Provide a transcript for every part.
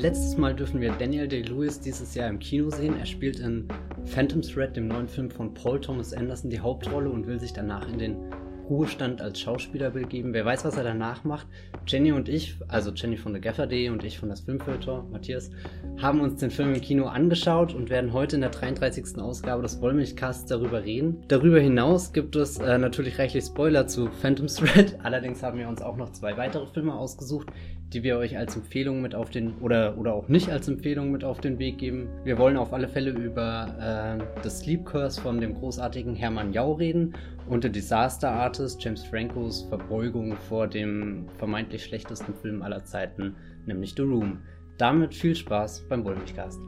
letztes Mal dürfen wir Daniel Day-Lewis dieses Jahr im Kino sehen. Er spielt in Phantom Thread, dem neuen Film von Paul Thomas Anderson, die Hauptrolle und will sich danach in den Ruhestand als Schauspieler begeben. Wer weiß, was er danach macht. Jenny und ich, also Jenny von der Gaffer.de und ich von das Filmfilter, Matthias, haben uns den Film im Kino angeschaut und werden heute in der 33. Ausgabe des Wollmilchcasts darüber reden. Darüber hinaus gibt es äh, natürlich reichlich Spoiler zu Phantom Thread. Allerdings haben wir uns auch noch zwei weitere Filme ausgesucht, die wir euch als Empfehlung mit auf den oder oder auch nicht als Empfehlung mit auf den Weg geben. Wir wollen auf alle Fälle über äh, The Sleep Curse von dem großartigen Hermann Jau reden und The Disaster Artist James Francos Verbeugung vor dem vermeintlich schlechtesten Film aller Zeiten, nämlich The Room. Damit viel Spaß beim Wollmilchcast.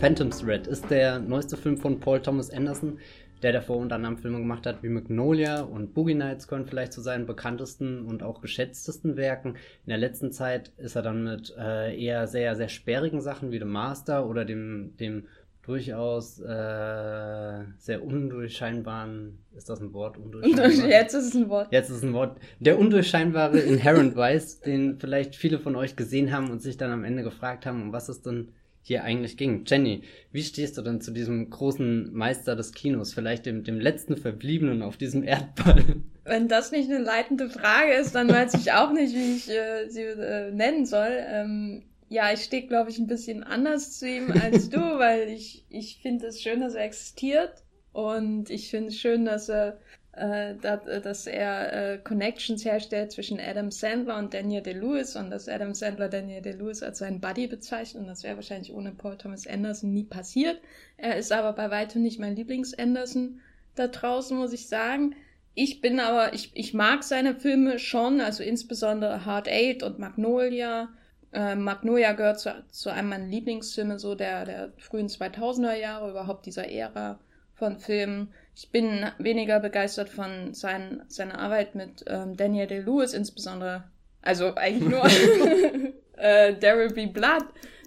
Phantom Thread ist der neueste Film von Paul Thomas Anderson, der davor unter anderem Filme gemacht hat wie Magnolia und Boogie Nights gehören vielleicht zu seinen bekanntesten und auch geschätztesten Werken. In der letzten Zeit ist er dann mit äh, eher sehr, sehr sperrigen Sachen wie The Master oder dem, dem durchaus äh, sehr undurchscheinbaren, ist das ein Wort? Jetzt ist es ein Wort. Jetzt ist es ein Wort. Der undurchscheinbare Inherent Vice, den vielleicht viele von euch gesehen haben und sich dann am Ende gefragt haben, um was es denn hier eigentlich ging. Jenny, wie stehst du denn zu diesem großen Meister des Kinos, vielleicht dem, dem letzten Verbliebenen auf diesem Erdball? Wenn das nicht eine leitende Frage ist, dann weiß ich auch nicht, wie ich äh, sie äh, nennen soll. Ähm, ja, ich stehe, glaube ich, ein bisschen anders zu ihm als du, weil ich, ich finde es schön, dass er existiert. Und ich finde es schön, dass er dass er äh, Connections herstellt zwischen Adam Sandler und Daniel Day-Lewis und dass Adam Sandler Daniel Day-Lewis als seinen Buddy bezeichnet und das wäre wahrscheinlich ohne Paul Thomas Anderson nie passiert. Er ist aber bei weitem nicht mein Lieblings-Anderson da draußen, muss ich sagen. Ich bin aber, ich, ich mag seine Filme schon, also insbesondere Hard Eight und Magnolia. Äh, Magnolia gehört zu, zu einem meiner Lieblingsfilme so der, der frühen 2000er Jahre, überhaupt dieser Ära von Filmen. Ich bin weniger begeistert von sein, seiner Arbeit mit ähm, Daniel Day-Lewis insbesondere. Also eigentlich nur äh, There Will Be Blood.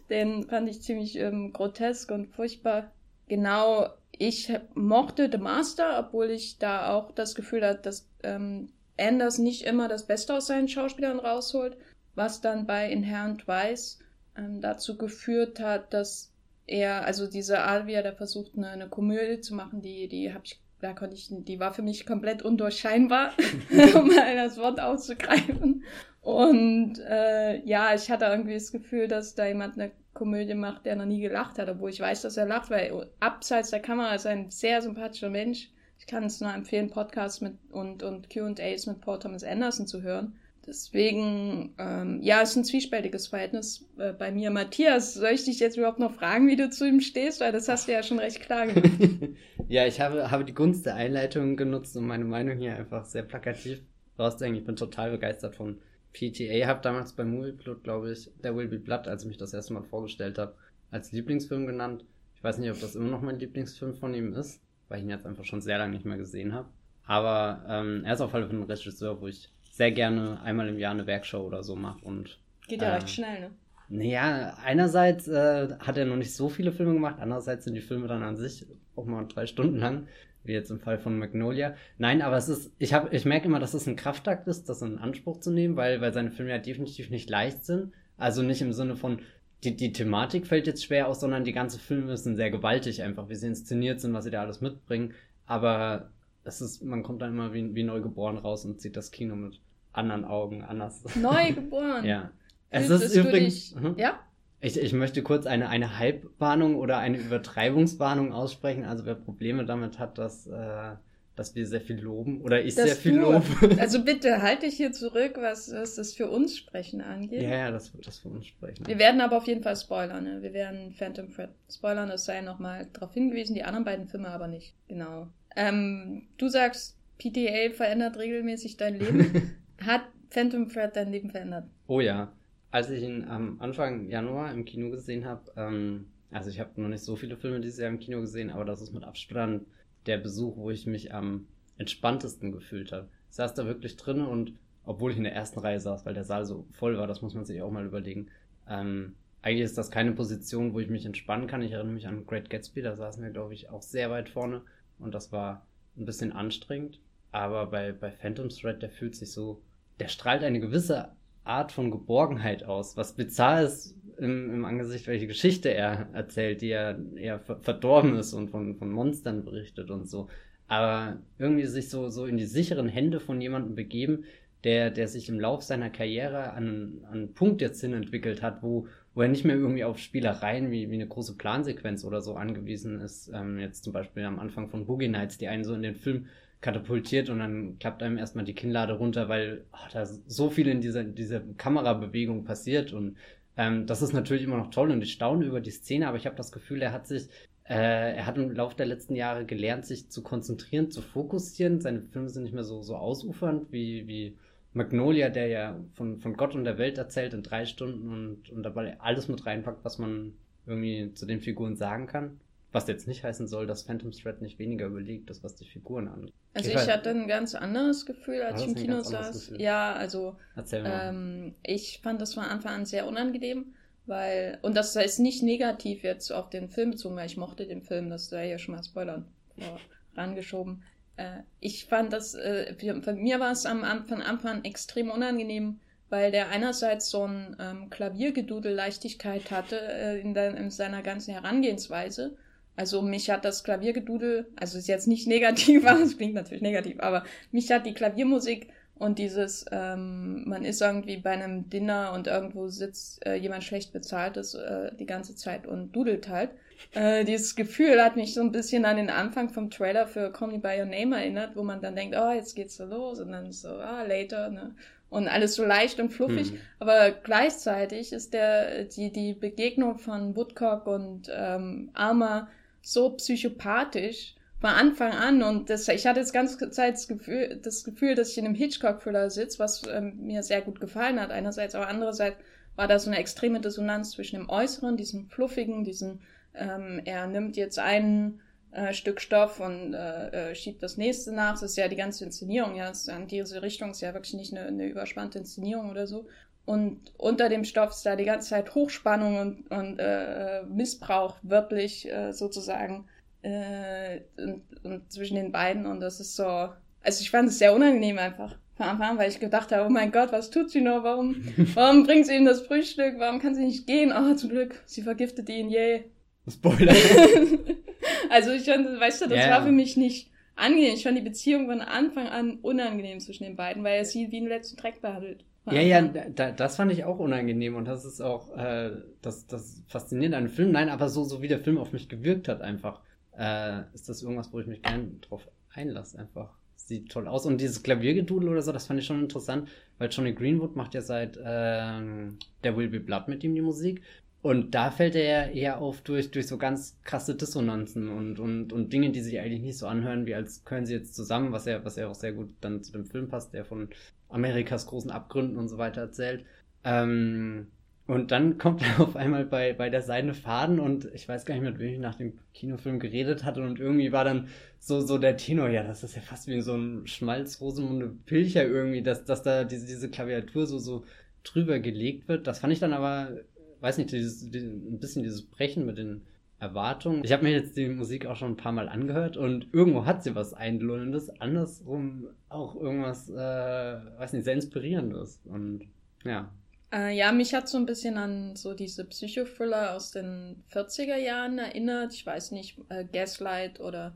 Den fand ich ziemlich ähm, grotesk und furchtbar. Genau, ich mochte The Master, obwohl ich da auch das Gefühl hatte, dass ähm, Anders nicht immer das Beste aus seinen Schauspielern rausholt, was dann bei Inherent Vice ähm, dazu geführt hat, dass er, also diese Art, wie er da versucht, eine, eine Komödie zu machen, die, die habe ich, da konnte ich, die war für mich komplett undurchscheinbar, um mal das Wort auszugreifen. Und äh, ja, ich hatte irgendwie das Gefühl, dass da jemand eine Komödie macht, der noch nie gelacht hat, obwohl ich weiß, dass er lacht, weil abseits der Kamera ist er ein sehr sympathischer Mensch. Ich kann es nur empfehlen, Podcasts mit und, und QAs mit Paul Thomas Anderson zu hören. Deswegen, ähm, ja, es ist ein zwiespältiges Verhältnis äh, bei mir. Matthias, soll ich dich jetzt überhaupt noch fragen, wie du zu ihm stehst? Weil das hast du ja schon recht klar gemacht. ja, ich habe, habe die Gunst der Einleitung genutzt, um meine Meinung hier einfach sehr plakativ rauszuhängen. Ich bin total begeistert von PTA. Habe damals bei Movieplot, glaube ich, There Will Be Blood, als ich mich das erste Mal vorgestellt habe, als Lieblingsfilm genannt. Ich weiß nicht, ob das immer noch mein Lieblingsfilm von ihm ist, weil ich ihn jetzt einfach schon sehr lange nicht mehr gesehen habe. Aber ähm, er ist auf jeden Fall ein Regisseur, wo ich sehr gerne einmal im Jahr eine Werkshow oder so mache. Und, Geht ja äh, recht schnell, ne? Naja, einerseits äh, hat er noch nicht so viele Filme gemacht, andererseits sind die Filme dann an sich auch mal drei Stunden lang, wie jetzt im Fall von Magnolia. Nein, aber es ist, ich habe, ich merke immer, dass es ein Kraftakt ist, das in Anspruch zu nehmen, weil, weil seine Filme ja definitiv nicht leicht sind. Also nicht im Sinne von, die, die Thematik fällt jetzt schwer aus, sondern die ganze Filme sind sehr gewaltig einfach, wie sie inszeniert sind, was sie da alles mitbringen. Aber es ist, man kommt dann immer wie, wie neugeboren raus und sieht das Kino mit anderen Augen anders. Neugeboren. ja. Es ist übrigens. Dich, ja? Ich, ich möchte kurz eine, eine Halbwarnung oder eine Übertreibungswarnung aussprechen. Also wer Probleme damit hat, dass, äh, dass wir sehr viel loben oder ich das sehr viel lobe. Also bitte halte dich hier zurück, was, was das für uns sprechen angeht. Ja, ja, das wird das für uns sprechen. Wir werden aber auf jeden Fall spoilern. Ne? Wir werden Phantom Thread spoilern. Es sei nochmal darauf hingewiesen, die anderen beiden Filme aber nicht. Genau. Ähm, du sagst, PTA verändert regelmäßig dein Leben. Hat Phantom Thread dein Leben verändert? Oh ja. Als ich ihn am Anfang Januar im Kino gesehen habe, ähm, also ich habe noch nicht so viele Filme dieses Jahr im Kino gesehen, aber das ist mit Abstand der Besuch, wo ich mich am entspanntesten gefühlt habe. Ich saß da wirklich drin und obwohl ich in der ersten Reihe saß, weil der Saal so voll war, das muss man sich auch mal überlegen. Ähm, eigentlich ist das keine Position, wo ich mich entspannen kann. Ich erinnere mich an Great Gatsby, da saßen wir, glaube ich, auch sehr weit vorne und das war ein bisschen anstrengend. Aber bei, bei Phantom Thread, der fühlt sich so, der strahlt eine gewisse Art von Geborgenheit aus, was bizarr ist im, im Angesicht, welche Geschichte er erzählt, die ja eher verdorben ist und von, von Monstern berichtet und so. Aber irgendwie sich so, so in die sicheren Hände von jemandem begeben, der, der sich im Lauf seiner Karriere an, an einen Punkt jetzt hin entwickelt hat, wo, wo er nicht mehr irgendwie auf Spielereien wie, wie eine große Plansequenz oder so angewiesen ist. Ähm, jetzt zum Beispiel am Anfang von Boogie Nights, die einen so in den Film katapultiert und dann klappt einem erstmal die Kinnlade runter, weil oh, da so viel in dieser, dieser Kamerabewegung passiert und ähm, das ist natürlich immer noch toll und ich staune über die Szene, aber ich habe das Gefühl, er hat sich, äh, er hat im Laufe der letzten Jahre gelernt, sich zu konzentrieren, zu fokussieren. Seine Filme sind nicht mehr so, so ausufernd wie, wie Magnolia, der ja von, von Gott und der Welt erzählt in drei Stunden und, und dabei alles mit reinpackt, was man irgendwie zu den Figuren sagen kann. Was jetzt nicht heißen soll, dass Phantom Thread nicht weniger überlegt ist, was die Figuren angeht. Also ich, ich hatte ein ganz anderes Gefühl, als ich im Kino saß. Ja, also ähm, ich fand das von Anfang an sehr unangenehm, weil, und das ist nicht negativ jetzt auf den Film bezogen, weil ich mochte den Film, das wäre ja schon mal Spoilern rangeschoben. Äh, ich fand das, äh, für, mir war es am, von Anfang an extrem unangenehm, weil der einerseits so ein ähm, Klaviergedudel Leichtigkeit hatte äh, in, der, in seiner ganzen Herangehensweise also mich hat das Klaviergedudel, also ist jetzt nicht negativ, es klingt natürlich negativ, aber mich hat die Klaviermusik und dieses, ähm, man ist irgendwie bei einem Dinner und irgendwo sitzt äh, jemand schlecht bezahlt ist äh, die ganze Zeit und dudelt halt. Äh, dieses Gefühl hat mich so ein bisschen an den Anfang vom Trailer für Call Me By Your Name erinnert, wo man dann denkt, oh, jetzt geht's so los und dann so, ah, later, ne? Und alles so leicht und fluffig. Mhm. Aber gleichzeitig ist der, die, die Begegnung von Woodcock und ähm, Arma so psychopathisch von Anfang an und das, ich hatte jetzt ganz Zeit das Gefühl, das Gefühl, dass ich in einem Hitchcock-Thriller sitze, was ähm, mir sehr gut gefallen hat einerseits, aber andererseits war da so eine extreme Dissonanz zwischen dem Äußeren, diesem fluffigen, diesem, ähm, er nimmt jetzt ein äh, Stück Stoff und äh, äh, schiebt das nächste nach. Das ist ja die ganze Inszenierung, ja, ist in diese Richtung ist ja wirklich nicht eine, eine überspannte Inszenierung oder so. Und unter dem Stoff ist da die ganze Zeit Hochspannung und, und äh, Missbrauch wörtlich äh, sozusagen äh, und, und zwischen den beiden. Und das ist so, also ich fand es sehr unangenehm einfach von Anfang an, weil ich gedacht habe, oh mein Gott, was tut sie nur? Warum, warum bringt sie ihm das Frühstück? Warum kann sie nicht gehen? Oh, zum Glück, sie vergiftet ihn, yay. Spoiler. also ich fand, weißt du, das yeah. war für mich nicht angenehm. Ich fand die Beziehung von Anfang an unangenehm zwischen den beiden, weil er sie wie einen letzten Dreck behandelt. Ja, ja, da, das fand ich auch unangenehm und das ist auch äh, das, das faszinierende an dem Film. Nein, aber so, so wie der Film auf mich gewirkt hat, einfach, äh, ist das irgendwas, wo ich mich gerne drauf einlasse, einfach. Sieht toll aus. Und dieses Klaviergedudel oder so, das fand ich schon interessant, weil Johnny Greenwood macht ja seit äh, der Will Be Blood mit ihm die Musik. Und da fällt er ja eher auf durch, durch so ganz krasse Dissonanzen und, und, und Dinge, die sich eigentlich nicht so anhören, wie als können sie jetzt zusammen, was ja, was ja auch sehr gut dann zu dem Film passt, der von Amerikas großen Abgründen und so weiter erzählt. Ähm, und dann kommt er auf einmal bei, bei der Seine Faden und ich weiß gar nicht, mit wem ich nach dem Kinofilm geredet hatte und irgendwie war dann so, so der Tenor, ja, das ist ja fast wie so ein Schmalz-Rosemunde Pilcher irgendwie, dass, dass da diese, diese Klaviatur so, so drüber gelegt wird. Das fand ich dann aber, weiß nicht, dieses, ein bisschen dieses Brechen mit den Erwartungen. Ich habe mir jetzt die Musik auch schon ein paar Mal angehört und irgendwo hat sie was Einlullendes, andersrum auch irgendwas, äh, weiß nicht, sehr Inspirierendes. Und ja. Äh, ja, mich hat so ein bisschen an so diese Psychothriller aus den 40er Jahren erinnert. Ich weiß nicht, äh, Gaslight oder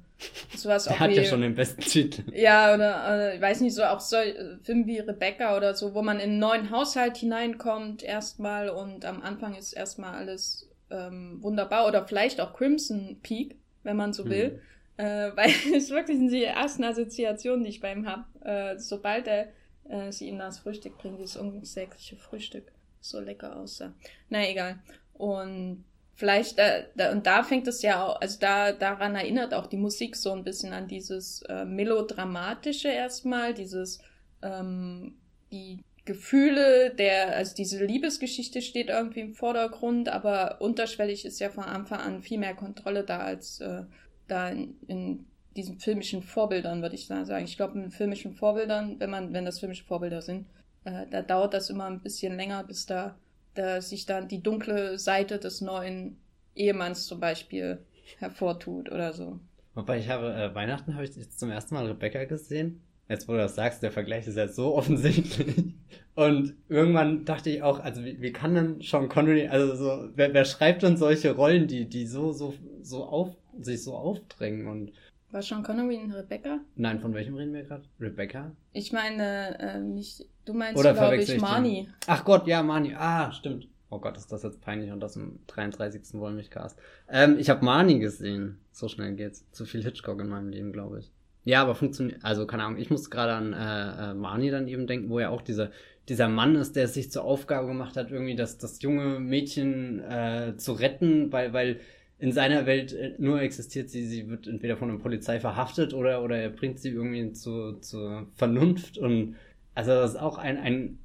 sowas. Der hat wie, ja schon den besten Titel. Ja, oder äh, ich weiß nicht, so auch so äh, Filme wie Rebecca oder so, wo man in einen neuen Haushalt hineinkommt erstmal und am Anfang ist erstmal alles ähm, wunderbar. Oder vielleicht auch Crimson Peak, wenn man so will. Mhm. Äh, weil es wirklich sind die ersten Assoziationen, die ich bei ihm habe. Äh, sobald er äh, sie ihm das Frühstück bringt, dieses unsägliche Frühstück so lecker aussah. Na egal. Und vielleicht, äh, da, und da fängt es ja auch, also da, daran erinnert auch die Musik so ein bisschen an dieses äh, Melodramatische erstmal, dieses, ähm, die Gefühle, der, also diese Liebesgeschichte steht irgendwie im Vordergrund, aber unterschwellig ist ja von Anfang an viel mehr Kontrolle da als äh, da in, in diesen filmischen Vorbildern, würde ich sagen. Ich glaube, in filmischen Vorbildern, wenn man, wenn das filmische Vorbilder sind, äh, da dauert das immer ein bisschen länger, bis da, da sich dann die dunkle Seite des neuen Ehemanns zum Beispiel hervortut oder so. Wobei ich habe, äh, Weihnachten habe ich jetzt zum ersten Mal Rebecca gesehen. Jetzt, wo du das sagst, der Vergleich ist ja so offensichtlich. Und irgendwann dachte ich auch, also wie, wie kann denn Sean Connery, also so, wer, wer schreibt denn solche Rollen, die, die so, so, so auf, sich so aufdrängen und. War Sean Connery in Rebecca? Nein, von welchem reden wir gerade? Rebecca? Ich meine, äh, nicht, du meinst, glaube ich, Marnie. Ach Gott, ja, Marnie. Ah, stimmt. Oh Gott, ist das jetzt peinlich und das im 33. Wollmilchcast. Ähm, ich habe Marnie gesehen. So schnell geht's. Zu viel Hitchcock in meinem Leben, glaube ich. Ja, aber funktioniert, also keine Ahnung, ich musste gerade an äh, äh, Marnie dann eben denken, wo ja auch dieser, dieser Mann ist, der es sich zur Aufgabe gemacht hat, irgendwie das, das junge Mädchen äh, zu retten, weil, weil in seiner Welt äh, nur existiert sie, sie wird entweder von der Polizei verhaftet oder, oder er bringt sie irgendwie zu, zur Vernunft und also das ist auch ein, ein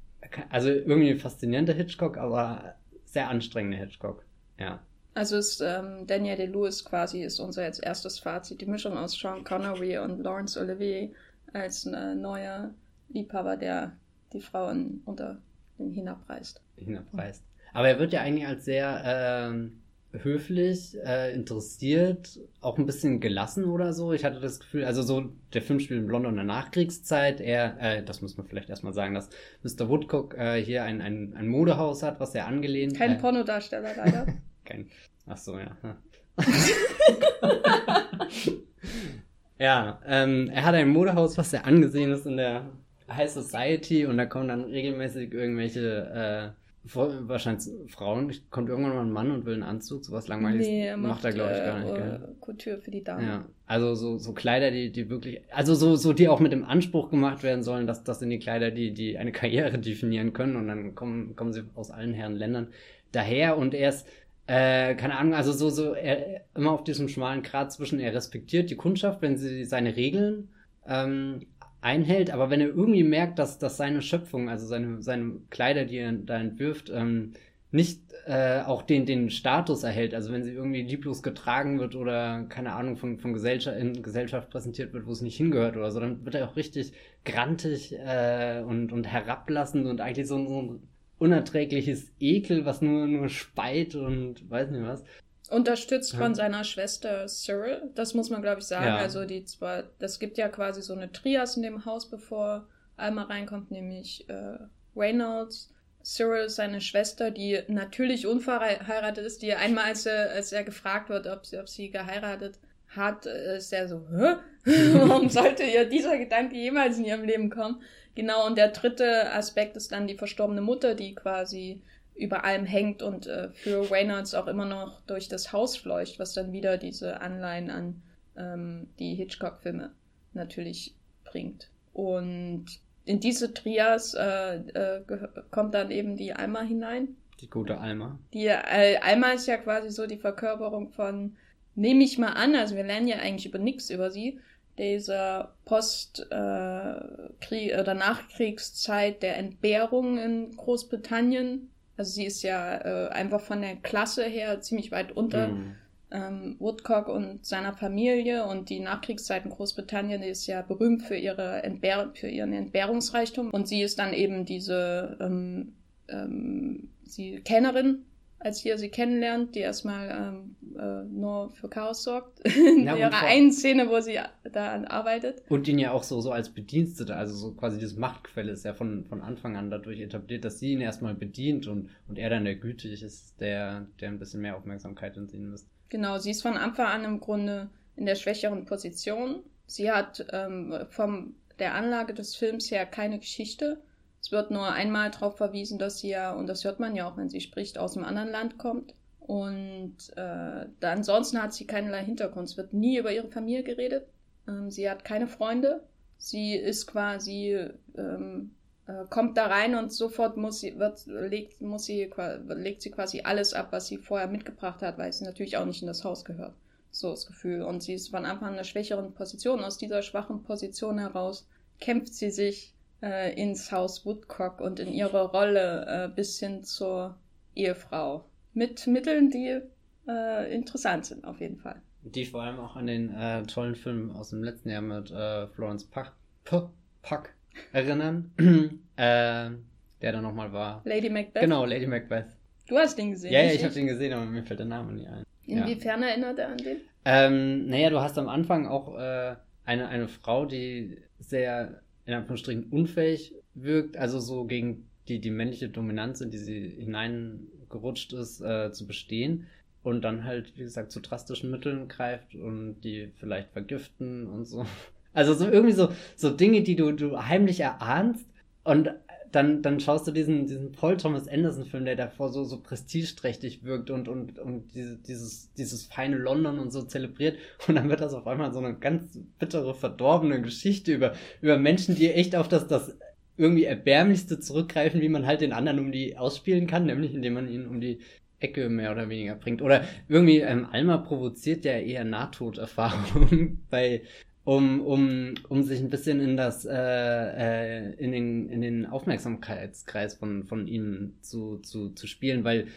also irgendwie ein faszinierender Hitchcock, aber sehr anstrengender Hitchcock, ja. Also ist ähm, Daniel Day-Lewis quasi ist unser jetzt erstes Fazit. Die Mischung aus Sean Connery und Laurence Olivier als äh, neuer Liebhaber, der die Frauen unter den hinabreißt. Hinabreißt. Aber er wird ja eigentlich als sehr ähm, höflich, äh, interessiert, auch ein bisschen gelassen oder so. Ich hatte das Gefühl, also so, der Film spielt in London in der Nachkriegszeit. Er, äh, das muss man vielleicht erstmal sagen, dass Mr. Woodcock äh, hier ein, ein, ein Modehaus hat, was er angelehnt. Kein äh, Pornodarsteller leider. kein. Ach so, ja. ja, ähm, er hat ein Modehaus, was sehr angesehen ist in der High Society und da kommen dann regelmäßig irgendwelche äh, wahrscheinlich Frauen, kommt irgendwann mal ein Mann und will einen Anzug, sowas langweiliges nee, macht, macht er, glaube ich, gar nicht. Äh, Couture für die Damen. Ja, also so, so Kleider, die, die wirklich, also so, so die auch mit dem Anspruch gemacht werden sollen, dass das sind die Kleider, die, die eine Karriere definieren können und dann kommen, kommen sie aus allen Herren Ländern daher und er ist, äh, keine Ahnung, also so, so, er, immer auf diesem schmalen Grat zwischen, er respektiert die Kundschaft, wenn sie seine Regeln ähm, einhält, aber wenn er irgendwie merkt, dass, dass seine Schöpfung, also seine, seine Kleider, die er da entwirft, ähm, nicht äh, auch den, den Status erhält, also wenn sie irgendwie lieblos getragen wird oder keine Ahnung von, von Gesellschaft, in Gesellschaft präsentiert wird, wo es nicht hingehört oder so, dann wird er auch richtig grantig äh, und, und herablassend und eigentlich so, so ein unerträgliches Ekel, was nur, nur speit und weiß nicht was. Unterstützt von seiner Schwester Cyril, das muss man, glaube ich, sagen. Ja. Also die zwar, das gibt ja quasi so eine Trias in dem Haus, bevor Alma reinkommt, nämlich äh, Reynolds, Cyril, seine Schwester, die natürlich unverheiratet ist, die einmal, als er, als er gefragt wird, ob sie, ob sie geheiratet hat, ist er so, Hä? warum sollte ihr dieser Gedanke jemals in ihrem Leben kommen? Genau, und der dritte Aspekt ist dann die verstorbene Mutter, die quasi über allem hängt und äh, für Reynolds auch immer noch durch das Haus fleucht, was dann wieder diese Anleihen an ähm, die Hitchcock-Filme natürlich bringt. Und in diese Trias äh, äh, kommt dann eben die Alma hinein. Die gute Alma. Die äh, Alma ist ja quasi so die Verkörperung von, nehme ich mal an, also wir lernen ja eigentlich über nichts über sie, dieser Post-Krieg äh, oder Nachkriegszeit der Entbehrung in Großbritannien also sie ist ja äh, einfach von der Klasse her ziemlich weit unter mhm. ähm, Woodcock und seiner Familie und die Nachkriegszeit in Großbritannien ist ja berühmt für ihre Entbehr für ihren Entbehrungsreichtum und sie ist dann eben diese ähm, ähm, sie Kennerin als ihr sie kennenlernt, die erstmal ähm, äh, nur für Chaos sorgt. In ja, ihrer einen Szene, wo sie da arbeitet. Und ihn ja auch so, so als Bedienstete, also so quasi dieses Machtquelle ist ja von, von Anfang an dadurch etabliert, dass sie ihn erstmal bedient und, und er dann der gütig ist, der, der ein bisschen mehr Aufmerksamkeit in sie investiert. Genau, sie ist von Anfang an im Grunde in der schwächeren Position. Sie hat ähm, vom der Anlage des Films her keine Geschichte es wird nur einmal darauf verwiesen, dass sie ja, und das hört man ja auch, wenn sie spricht, aus einem anderen Land kommt. Und äh, ansonsten hat sie keinerlei Hintergrund. Es wird nie über ihre Familie geredet. Ähm, sie hat keine Freunde. Sie ist quasi, ähm, äh, kommt da rein und sofort muss sie, wird, legt, muss sie, legt sie quasi alles ab, was sie vorher mitgebracht hat, weil sie natürlich auch nicht in das Haus gehört. So das Gefühl. Und sie ist von Anfang an in einer schwächeren Position. Aus dieser schwachen Position heraus kämpft sie sich äh, ins Haus Woodcock und in ihre Rolle äh, bis hin zur Ehefrau. Mit Mitteln, die äh, interessant sind, auf jeden Fall. Die vor allem auch an den äh, tollen Film aus dem letzten Jahr mit äh, Florence Puck, Puck, Puck erinnern. äh, der da nochmal war. Lady Macbeth? Genau, Lady Macbeth. Du hast den gesehen. Ja, ja, ich habe den gesehen, aber mir fällt der Name nie ein. Inwiefern ja. erinnert er an den? Ähm, naja, du hast am Anfang auch äh, eine, eine Frau, die sehr, in Anführungsstrichen, unfähig wirkt, also so gegen die, die männliche Dominanz, in die sie hineingerutscht ist, äh, zu bestehen und dann halt, wie gesagt, zu drastischen Mitteln greift und die vielleicht vergiften und so. Also so irgendwie so, so Dinge, die du, du heimlich erahnst und dann, dann schaust du diesen, diesen Paul Thomas Anderson-Film, der davor so, so prestigeträchtig wirkt und, und, und diese, dieses, dieses feine London und so zelebriert. Und dann wird das auf einmal so eine ganz bittere, verdorbene Geschichte über, über Menschen, die echt auf das, das irgendwie erbärmlichste zurückgreifen, wie man halt den anderen um die ausspielen kann, nämlich indem man ihn um die Ecke mehr oder weniger bringt. Oder irgendwie, ähm, Alma provoziert ja eher Nahtoderfahrungen bei, um, um, um sich ein bisschen in das, äh, äh, in den, in den Aufmerksamkeitskreis von, von ihm zu, zu, zu spielen, weil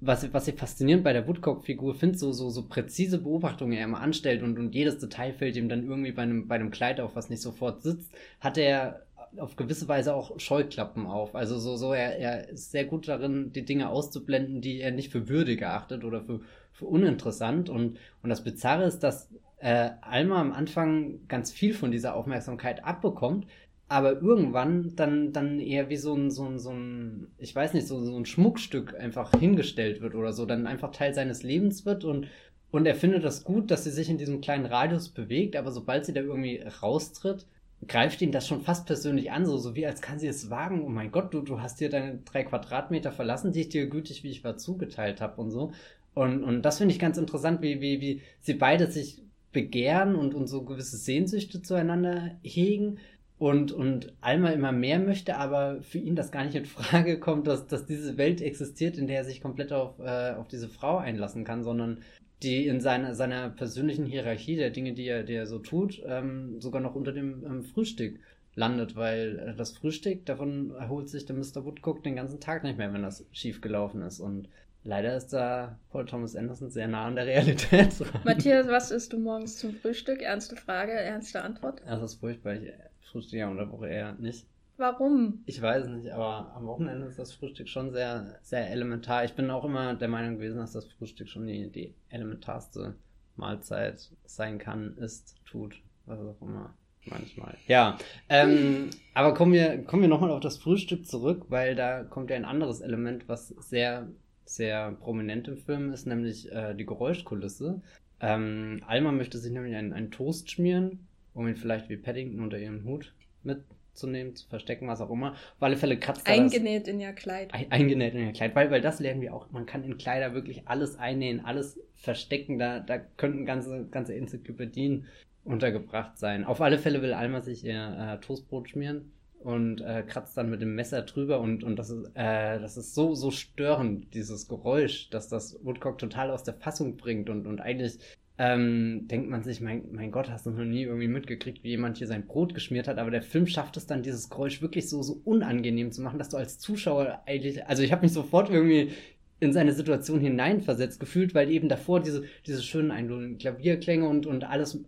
was, was ich faszinierend bei der Woodcock-Figur finde, so, so, so präzise Beobachtungen er immer anstellt und, und jedes Detail fällt ihm dann irgendwie bei einem, bei einem Kleid auf, was nicht sofort sitzt, hat er auf gewisse Weise auch Scheuklappen auf. Also so, so er, er ist sehr gut darin, die Dinge auszublenden, die er nicht für würdig erachtet oder für, für uninteressant. Und, und das Bizarre ist, dass äh, Alma am Anfang ganz viel von dieser Aufmerksamkeit abbekommt, aber irgendwann dann, dann eher wie so ein, so ein, so ein, ich weiß nicht, so, so ein Schmuckstück einfach hingestellt wird oder so, dann einfach Teil seines Lebens wird und, und er findet das gut, dass sie sich in diesem kleinen Radius bewegt, aber sobald sie da irgendwie raustritt, greift ihn das schon fast persönlich an, so, so wie als kann sie es wagen, oh mein Gott, du, du hast dir deine drei Quadratmeter verlassen, die ich dir gütig, wie ich war, zugeteilt habe und so. Und, und das finde ich ganz interessant, wie, wie, wie sie beide sich begehren und, und so gewisse Sehnsüchte zueinander hegen und, und Alma immer mehr möchte, aber für ihn das gar nicht in Frage kommt, dass, dass diese Welt existiert, in der er sich komplett auf, äh, auf diese Frau einlassen kann, sondern die in seiner, seiner persönlichen Hierarchie der Dinge, die er, die er so tut, ähm, sogar noch unter dem ähm, Frühstück landet, weil äh, das Frühstück, davon erholt sich der Mr. Woodcock den ganzen Tag nicht mehr, wenn das schief gelaufen ist. Und Leider ist da Paul Thomas Anderson sehr nah an der Realität dran. Matthias, was isst du morgens zum Frühstück? Ernste Frage, ernste Antwort? Das ist furchtbar. Ich frühstücke ja unter Woche eher nicht. Warum? Ich weiß es nicht, aber am Wochenende ist das Frühstück schon sehr, sehr elementar. Ich bin auch immer der Meinung gewesen, dass das Frühstück schon die, die elementarste Mahlzeit sein kann, ist, tut, was auch immer. Manchmal. Ja, ähm, aber kommen wir, kommen wir nochmal auf das Frühstück zurück, weil da kommt ja ein anderes Element, was sehr sehr prominent im Film ist, nämlich äh, die Geräuschkulisse. Ähm, Alma möchte sich nämlich einen, einen Toast schmieren, um ihn vielleicht wie Paddington unter ihrem Hut mitzunehmen, zu verstecken, was auch immer. Auf alle Fälle kratzt er Eingenäht das, in ihr Kleid. Ein, eingenäht in ihr Kleid, weil, weil das lernen wir auch. Man kann in Kleider wirklich alles einnähen, alles verstecken. Da, da könnten ganze, ganze Enzyklopädien untergebracht sein. Auf alle Fälle will Alma sich ihr äh, Toastbrot schmieren und äh, kratzt dann mit dem Messer drüber und, und das ist, äh, das ist so, so störend, dieses Geräusch, dass das Woodcock total aus der Fassung bringt und, und eigentlich ähm, denkt man sich, mein, mein Gott, hast du noch nie irgendwie mitgekriegt, wie jemand hier sein Brot geschmiert hat, aber der Film schafft es dann, dieses Geräusch wirklich so, so unangenehm zu machen, dass du als Zuschauer eigentlich, also ich habe mich sofort irgendwie in seine Situation hineinversetzt gefühlt, weil eben davor diese, diese schönen Einlullen, Klavierklänge und, und alles,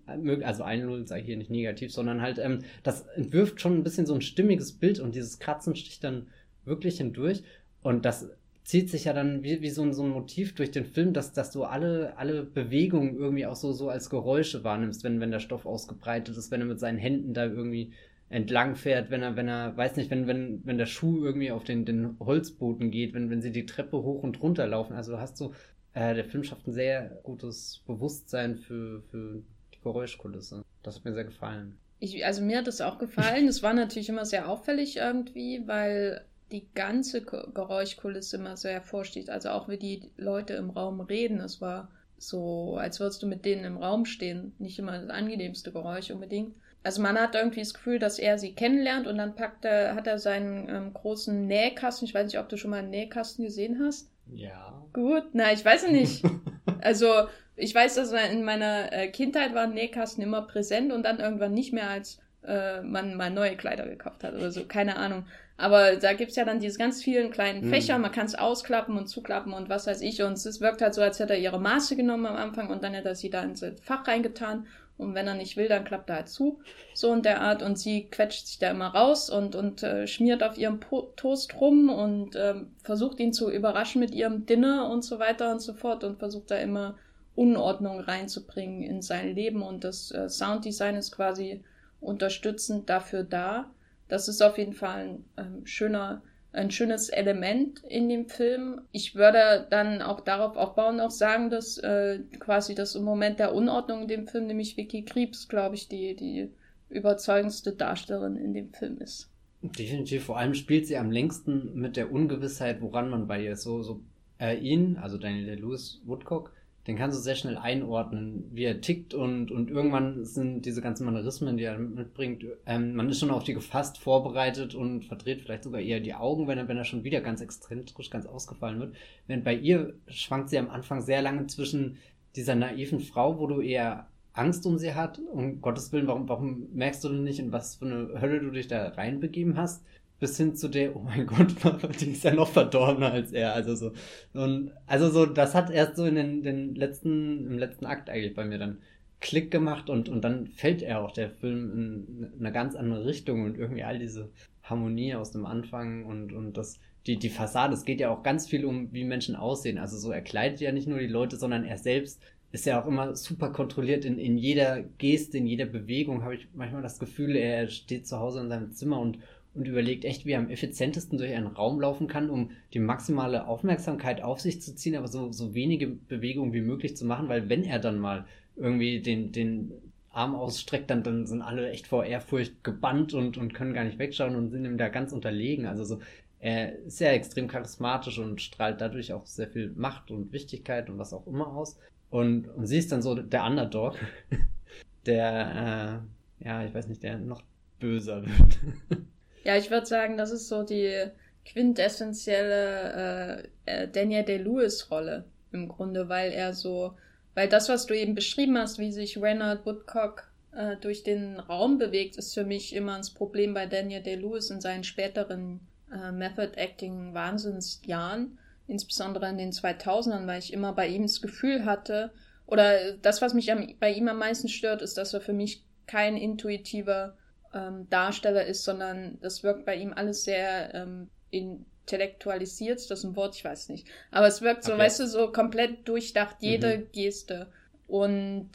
also Einlullen sei hier nicht negativ, sondern halt, ähm, das entwirft schon ein bisschen so ein stimmiges Bild und dieses Kratzen sticht dann wirklich hindurch. Und das zieht sich ja dann wie, wie so, ein, so ein Motiv durch den Film, dass, dass du alle, alle Bewegungen irgendwie auch so, so als Geräusche wahrnimmst, wenn, wenn der Stoff ausgebreitet ist, wenn er mit seinen Händen da irgendwie entlang fährt, wenn er, wenn er, weiß nicht, wenn, wenn, wenn der Schuh irgendwie auf den, den Holzboden geht, wenn, wenn sie die Treppe hoch und runter laufen. Also du hast so, äh, der Film schafft ein sehr gutes Bewusstsein für, für die Geräuschkulisse. Das hat mir sehr gefallen. Ich, also mir hat es auch gefallen. es war natürlich immer sehr auffällig irgendwie, weil die ganze Geräuschkulisse immer sehr hervorsticht. Also auch wie die Leute im Raum reden. Es war so, als würdest du mit denen im Raum stehen. Nicht immer das angenehmste Geräusch unbedingt also man hat irgendwie das Gefühl, dass er sie kennenlernt und dann packt er, hat er seinen ähm, großen Nähkasten. Ich weiß nicht, ob du schon mal einen Nähkasten gesehen hast. Ja. Gut, na, ich weiß nicht. also ich weiß, dass in meiner äh, Kindheit waren Nähkasten immer präsent und dann irgendwann nicht mehr, als äh, man mal neue Kleider gekauft hat oder so, keine Ahnung. Aber da gibt's ja dann diese ganz vielen kleinen mhm. Fächer, man kann es ausklappen und zuklappen und was weiß ich. Und es wirkt halt so, als hätte er ihre Maße genommen am Anfang und dann hätte er sie da ins Fach reingetan und wenn er nicht will, dann klappt er halt zu. So in der Art. Und sie quetscht sich da immer raus und, und äh, schmiert auf ihrem po Toast rum und ähm, versucht ihn zu überraschen mit ihrem Dinner und so weiter und so fort und versucht da immer Unordnung reinzubringen in sein Leben und das äh, Sounddesign ist quasi unterstützend dafür da. Das ist auf jeden Fall ein ähm, schöner, ein schönes Element in dem Film. Ich würde dann auch darauf aufbauen auch sagen, dass äh, quasi das im Moment der Unordnung in dem Film, nämlich Vicky Krebs, glaube ich, die, die überzeugendste Darstellerin in dem Film ist. Definitiv, vor allem spielt sie am längsten mit der Ungewissheit, woran man bei ihr. So, so äh, ihn, also Daniel Lewis Woodcock, den kannst du sehr schnell einordnen, wie er tickt und, und irgendwann sind diese ganzen Manierismen, die er mitbringt, ähm, man ist schon auf die gefasst, vorbereitet und verdreht vielleicht sogar eher die Augen, wenn er, wenn er schon wieder ganz exzentrisch, ganz ausgefallen wird. Während bei ihr schwankt sie am Anfang sehr lange zwischen dieser naiven Frau, wo du eher Angst um sie hat, um Gottes Willen, warum, warum merkst du denn nicht, in was für eine Hölle du dich da reinbegeben hast? Bis hin zu der, oh mein Gott, die ist ja noch verdorbener als er. Also so. Und also so, das hat erst so in den, den letzten, im letzten Akt eigentlich bei mir dann Klick gemacht und, und dann fällt er auch der Film in eine ganz andere Richtung und irgendwie all diese Harmonie aus dem Anfang und, und das, die, die Fassade, es geht ja auch ganz viel um, wie Menschen aussehen. Also so, er kleidet ja nicht nur die Leute, sondern er selbst ist ja auch immer super kontrolliert in, in jeder Geste, in jeder Bewegung, habe ich manchmal das Gefühl, er steht zu Hause in seinem Zimmer und, und überlegt echt, wie er am effizientesten durch einen Raum laufen kann, um die maximale Aufmerksamkeit auf sich zu ziehen, aber so, so wenige Bewegungen wie möglich zu machen, weil wenn er dann mal irgendwie den, den Arm ausstreckt, dann, dann sind alle echt vor Ehrfurcht gebannt und, und können gar nicht wegschauen und sind ihm da ganz unterlegen. Also so, er ist ja extrem charismatisch und strahlt dadurch auch sehr viel Macht und Wichtigkeit und was auch immer aus. Und, und sie ist dann so der Underdog, der, äh, ja, ich weiß nicht, der noch böser wird. ja, ich würde sagen, das ist so die quintessentielle äh, äh Daniel Day-Lewis-Rolle im Grunde, weil er so, weil das, was du eben beschrieben hast, wie sich Reynard Woodcock äh, durch den Raum bewegt, ist für mich immer das Problem bei Daniel Day-Lewis in seinen späteren äh, Method-Acting-Wahnsinnsjahren insbesondere in den 2000ern, weil ich immer bei ihm das Gefühl hatte, oder das, was mich am, bei ihm am meisten stört, ist, dass er für mich kein intuitiver ähm, Darsteller ist, sondern das wirkt bei ihm alles sehr ähm, intellektualisiert, das ist ein Wort, ich weiß nicht. Aber es wirkt so, okay. weißt du, so komplett durchdacht, jede mhm. Geste. Und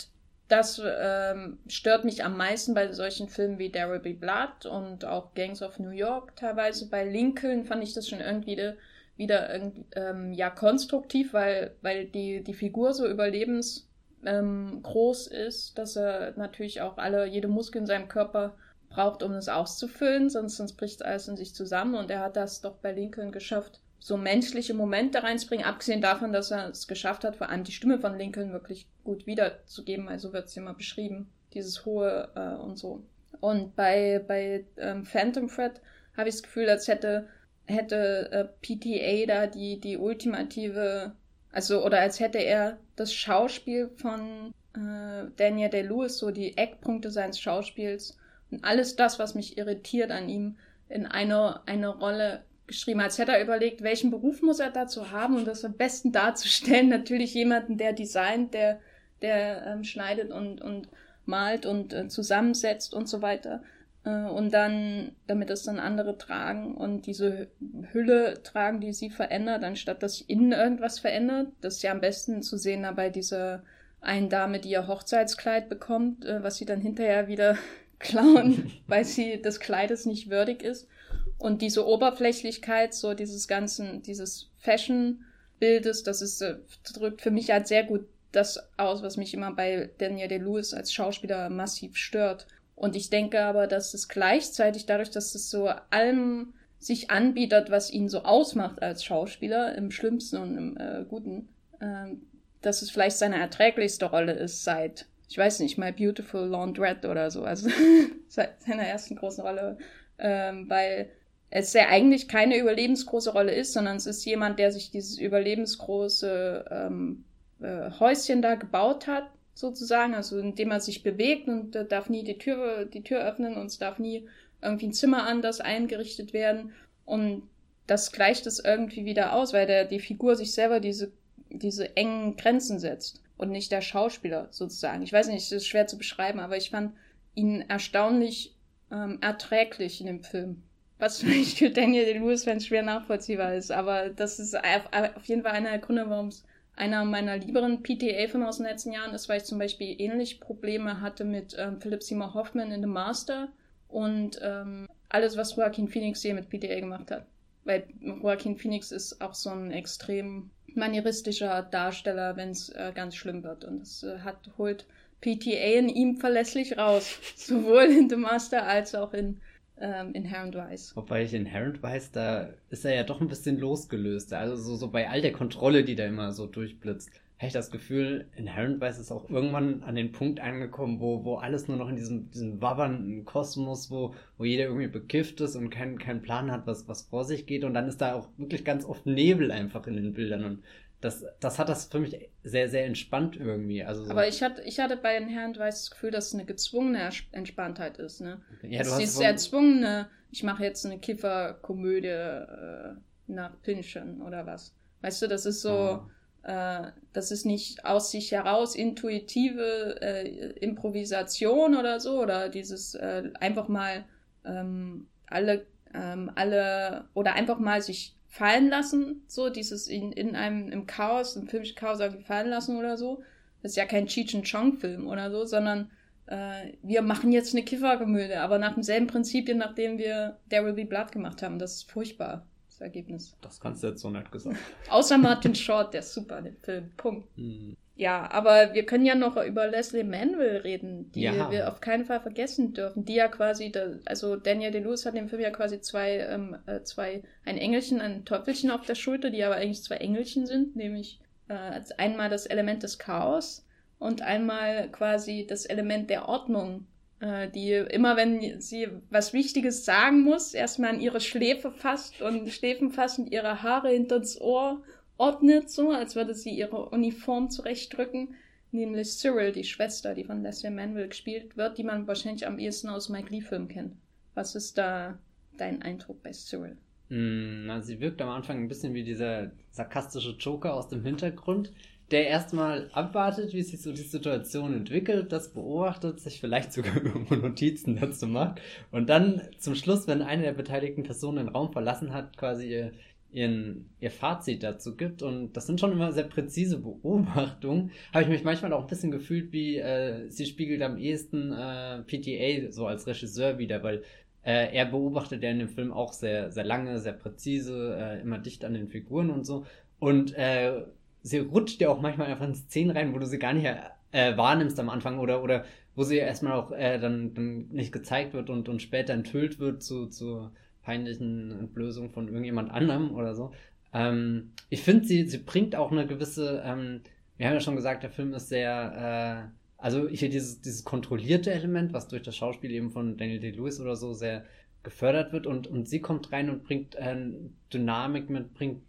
das ähm, stört mich am meisten bei solchen Filmen wie There Will Be Blood und auch Gangs of New York teilweise. Bei Lincoln fand ich das schon irgendwie de, wieder ähm, ja konstruktiv, weil, weil die, die Figur so überlebensgroß ähm, ist, dass er natürlich auch alle, jede Muskel in seinem Körper braucht, um es auszufüllen, sonst, sonst bricht alles in sich zusammen. Und er hat das doch bei Lincoln geschafft, so menschliche Momente reinzubringen, abgesehen davon, dass er es geschafft hat, vor allem die Stimme von Lincoln wirklich gut wiederzugeben, also wird es immer beschrieben, dieses hohe äh, und so. Und bei, bei ähm, Phantom Thread habe ich das Gefühl, als hätte hätte äh, PTA da die, die ultimative, also, oder als hätte er das Schauspiel von äh, Daniel Day-Lewis, so die Eckpunkte seines Schauspiels und alles das, was mich irritiert an ihm, in eine, eine Rolle geschrieben. Als hätte er überlegt, welchen Beruf muss er dazu haben, um das am besten darzustellen. Natürlich jemanden, der designt, der, der ähm, schneidet und, und malt und äh, zusammensetzt und so weiter. Äh, und dann, damit es dann andere tragen und diese Hülle tragen, die sie verändert, anstatt dass sich innen irgendwas verändert. Das ist ja am besten zu sehen bei dieser einen Dame, die ihr Hochzeitskleid bekommt, äh, was sie dann hinterher wieder klauen, weil sie des Kleides nicht würdig ist. Und diese Oberflächlichkeit, so dieses ganzen, dieses Fashion-Bildes, das ist, äh, drückt für mich halt sehr gut das aus, was mich immer bei Daniel Day-Lewis als Schauspieler massiv stört. Und ich denke aber, dass es gleichzeitig dadurch, dass es so allem sich anbietet, was ihn so ausmacht als Schauspieler, im Schlimmsten und im äh, Guten, äh, dass es vielleicht seine erträglichste Rolle ist seit, ich weiß nicht, My Beautiful Laundrette oder so, also seit seiner ersten großen Rolle, ähm, weil es ja eigentlich keine überlebensgroße Rolle ist, sondern es ist jemand, der sich dieses überlebensgroße ähm, äh, Häuschen da gebaut hat sozusagen, also indem er sich bewegt und äh, darf nie die Tür, die Tür öffnen und es darf nie irgendwie ein Zimmer anders eingerichtet werden. Und das gleicht es irgendwie wieder aus, weil der, die Figur sich selber diese, diese engen Grenzen setzt und nicht der Schauspieler sozusagen. Ich weiß nicht, es ist schwer zu beschreiben, aber ich fand ihn erstaunlich ähm, erträglich in dem Film. Was vielleicht für Daniel Lewis-Fans schwer nachvollziehbar ist, aber das ist auf, auf jeden Fall einer der Gründe, warum es einer meiner lieberen PTA-Filme aus den letzten Jahren ist, weil ich zum Beispiel ähnlich Probleme hatte mit ähm, Philip Seymour Hoffman in The Master und ähm, alles, was Joaquin Phoenix hier mit PTA gemacht hat. Weil Joaquin Phoenix ist auch so ein extrem manieristischer Darsteller, wenn es äh, ganz schlimm wird. Und es äh, hat, holt PTA in ihm verlässlich raus. Sowohl in The Master als auch in ähm, Inherent Vice. Wobei ich Inherent Vice, da ist er ja doch ein bisschen losgelöst. Also so, so bei all der Kontrolle, die da immer so durchblitzt, habe ich das Gefühl, Inherent Vice ist auch irgendwann an den Punkt angekommen, wo, wo alles nur noch in diesem, diesem wabbernden Kosmos, wo, wo jeder irgendwie bekifft ist und keinen kein Plan hat, was, was vor sich geht. Und dann ist da auch wirklich ganz oft Nebel einfach in den Bildern. Und das, das hat das für mich sehr, sehr entspannt irgendwie. Also so. Aber ich hatte, ich hatte bei Herren Weiß das Gefühl, dass es eine gezwungene Entspanntheit ist. Ne? Ja, es du ist erzwungene, ich mache jetzt eine Kifferkomödie äh, nach Pinchen oder was. Weißt du, das ist so, äh, das ist nicht aus sich heraus intuitive äh, Improvisation oder so, oder dieses äh, einfach mal ähm, alle, ähm, alle, oder einfach mal sich fallen lassen, so dieses in, in einem im Chaos, im filmischen Chaos irgendwie fallen lassen oder so. Das ist ja kein Cheech and Chong Film oder so, sondern äh, wir machen jetzt eine Kiffergemüde, aber nach demselben Prinzipien, nachdem wir There Will Be Blood gemacht haben. Das ist furchtbar, das Ergebnis. Das kannst du jetzt so nett gesagt. Außer Martin Short, der ist super, den Film. Punkt. Hm. Ja, aber wir können ja noch über Leslie Manville reden, die Ja. wir auf keinen Fall vergessen dürfen. Die ja quasi, also Daniel DeLewis hat im Film ja quasi zwei, ähm, äh, zwei, ein Engelchen, ein Teufelchen auf der Schulter, die aber eigentlich zwei Engelchen sind, nämlich äh, einmal das Element des Chaos und einmal quasi das Element der Ordnung, die immer, wenn sie was Wichtiges sagen muss, erstmal an ihre Schläfe fasst und Schläfen fassend ihre Haare hinter's Ohr ordnet, so als würde sie ihre Uniform zurechtdrücken. Nämlich Cyril, die Schwester, die von Leslie Manville gespielt wird, die man wahrscheinlich am ehesten aus Mike Lee-Filmen kennt. Was ist da dein Eindruck bei Cyril? Hm, na, sie wirkt am Anfang ein bisschen wie dieser sarkastische Joker aus dem Hintergrund, der erstmal abwartet, wie sich so die Situation entwickelt, das beobachtet, sich vielleicht sogar irgendwo Notizen dazu macht und dann zum Schluss, wenn eine der beteiligten Personen den Raum verlassen hat, quasi ihr, ihren, ihr Fazit dazu gibt. Und das sind schon immer sehr präzise Beobachtungen. Habe ich mich manchmal auch ein bisschen gefühlt, wie äh, sie spiegelt am ehesten äh, PTA so als Regisseur wieder, weil äh, er beobachtet ja in dem Film auch sehr, sehr lange, sehr präzise, äh, immer dicht an den Figuren und so. Und äh, sie rutscht ja auch manchmal einfach in Szenen rein, wo du sie gar nicht äh, wahrnimmst am Anfang oder, oder wo sie erstmal auch äh, dann, dann nicht gezeigt wird und, und später enthüllt wird zu, zur peinlichen Entblößung von irgendjemand anderem oder so. Ähm, ich finde, sie, sie bringt auch eine gewisse, ähm, wir haben ja schon gesagt, der Film ist sehr, äh, also hier dieses, dieses kontrollierte Element, was durch das Schauspiel eben von Daniel Day-Lewis oder so sehr gefördert wird und, und sie kommt rein und bringt äh, Dynamik mit, bringt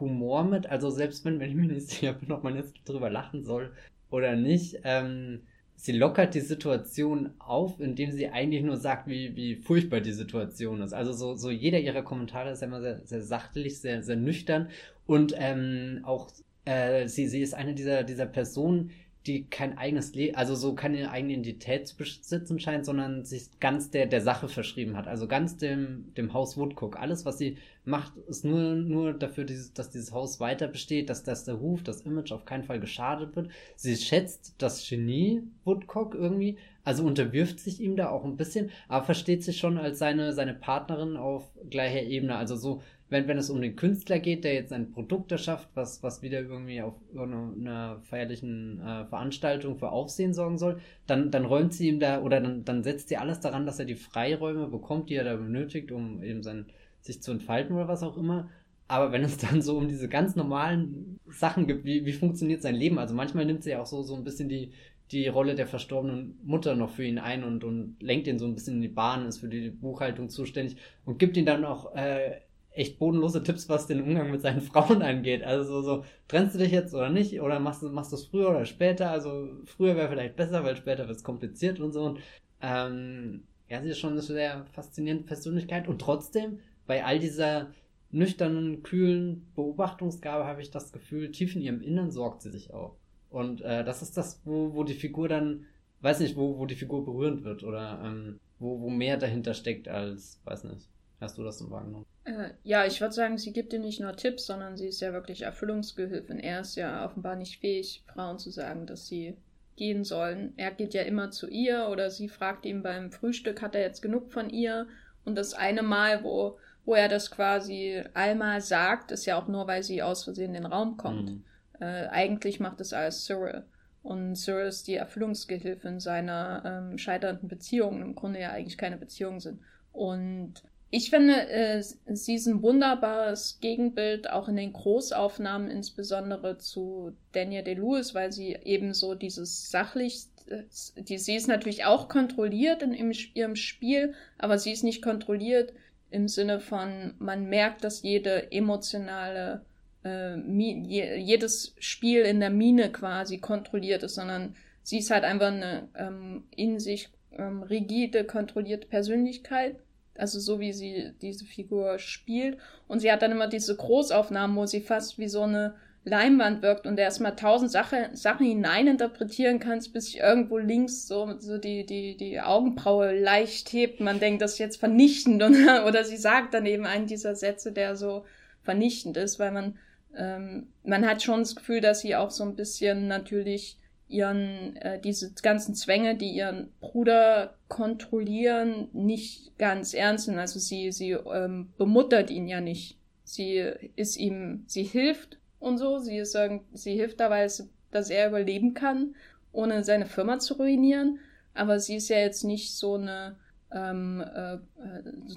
Humor mit, also selbst wenn, wenn ich mir nicht sicher bin, ob man jetzt drüber lachen soll oder nicht, ähm, sie lockert die Situation auf, indem sie eigentlich nur sagt, wie, wie furchtbar die Situation ist. Also so, so jeder ihrer Kommentare ist immer sehr, sehr sachlich, sehr, sehr nüchtern und ähm, auch äh, sie, sie ist eine dieser, dieser Personen, die kein eigenes Leben, also so keine eigene Identität zu besitzen scheint, sondern sich ganz der, der Sache verschrieben hat. Also ganz dem, dem Haus Woodcock. Alles, was sie macht, ist nur, nur dafür, dieses, dass dieses Haus weiter besteht, dass, dass der Ruf, das Image auf keinen Fall geschadet wird. Sie schätzt das Genie Woodcock irgendwie, also unterwirft sich ihm da auch ein bisschen, aber versteht sich schon als seine, seine Partnerin auf gleicher Ebene. Also so, wenn, wenn es um den Künstler geht, der jetzt ein Produkt erschafft, was, was wieder irgendwie auf einer feierlichen äh, Veranstaltung für Aufsehen sorgen soll, dann, dann räumt sie ihm da oder dann, dann setzt sie alles daran, dass er die Freiräume bekommt, die er da benötigt, um eben sein, sich zu entfalten oder was auch immer. Aber wenn es dann so um diese ganz normalen Sachen gibt, wie, wie funktioniert sein Leben? Also manchmal nimmt sie ja auch so, so ein bisschen die, die Rolle der verstorbenen Mutter noch für ihn ein und, und lenkt ihn so ein bisschen in die Bahn, ist für die Buchhaltung zuständig und gibt ihm dann auch äh, echt bodenlose Tipps, was den Umgang mit seinen Frauen angeht. Also so, so trennst du dich jetzt oder nicht? Oder machst du machst du es früher oder später? Also früher wäre vielleicht besser, weil später wird es kompliziert und so. Und, ähm, ja, sie ist schon eine sehr faszinierende Persönlichkeit. Und trotzdem, bei all dieser nüchternen, kühlen Beobachtungsgabe habe ich das Gefühl, tief in ihrem Innern sorgt sie sich auch. Und äh, das ist das, wo, wo die Figur dann, weiß nicht, wo, wo die Figur berührend wird oder ähm, wo, wo mehr dahinter steckt als, weiß nicht. Hast du das so wahrgenommen? Äh, ja, ich würde sagen, sie gibt ihm nicht nur Tipps, sondern sie ist ja wirklich Erfüllungsgehilfin. Er ist ja offenbar nicht fähig, Frauen zu sagen, dass sie gehen sollen. Er geht ja immer zu ihr oder sie fragt ihn beim Frühstück, hat er jetzt genug von ihr? Und das eine Mal, wo, wo er das quasi einmal sagt, ist ja auch nur, weil sie aus Versehen in den Raum kommt. Mhm. Äh, eigentlich macht es alles Cyril. Und Cyril ist die Erfüllungsgehilfin seiner ähm, scheiternden Beziehungen, im Grunde ja eigentlich keine Beziehungen sind. Und ich finde, äh, sie ist ein wunderbares Gegenbild, auch in den Großaufnahmen, insbesondere zu Daniel Day-Lewis, weil sie eben so dieses sachlich, äh, die, sie ist natürlich auch kontrolliert in, in ihrem Spiel, aber sie ist nicht kontrolliert im Sinne von, man merkt, dass jede emotionale äh, jedes Spiel in der Mine quasi kontrolliert ist, sondern sie ist halt einfach eine ähm, in sich ähm, rigide, kontrollierte Persönlichkeit. Also so wie sie diese Figur spielt. Und sie hat dann immer diese Großaufnahmen, wo sie fast wie so eine Leinwand wirkt und erstmal tausend Sache, Sachen hineininterpretieren kannst, bis sich irgendwo links so, so die, die, die Augenbraue leicht hebt. Man denkt, das ist jetzt vernichtend. Und, oder sie sagt dann eben einen dieser Sätze, der so vernichtend ist, weil man ähm, man hat schon das Gefühl, dass sie auch so ein bisschen natürlich ihren, äh, diese ganzen Zwänge, die ihren Bruder kontrollieren, nicht ganz ernst sind. Also sie, sie ähm, bemuttert ihn ja nicht. Sie ist ihm, sie hilft und so. Sie ist, sie hilft dabei, dass er überleben kann, ohne seine Firma zu ruinieren. Aber sie ist ja jetzt nicht so eine ähm, äh,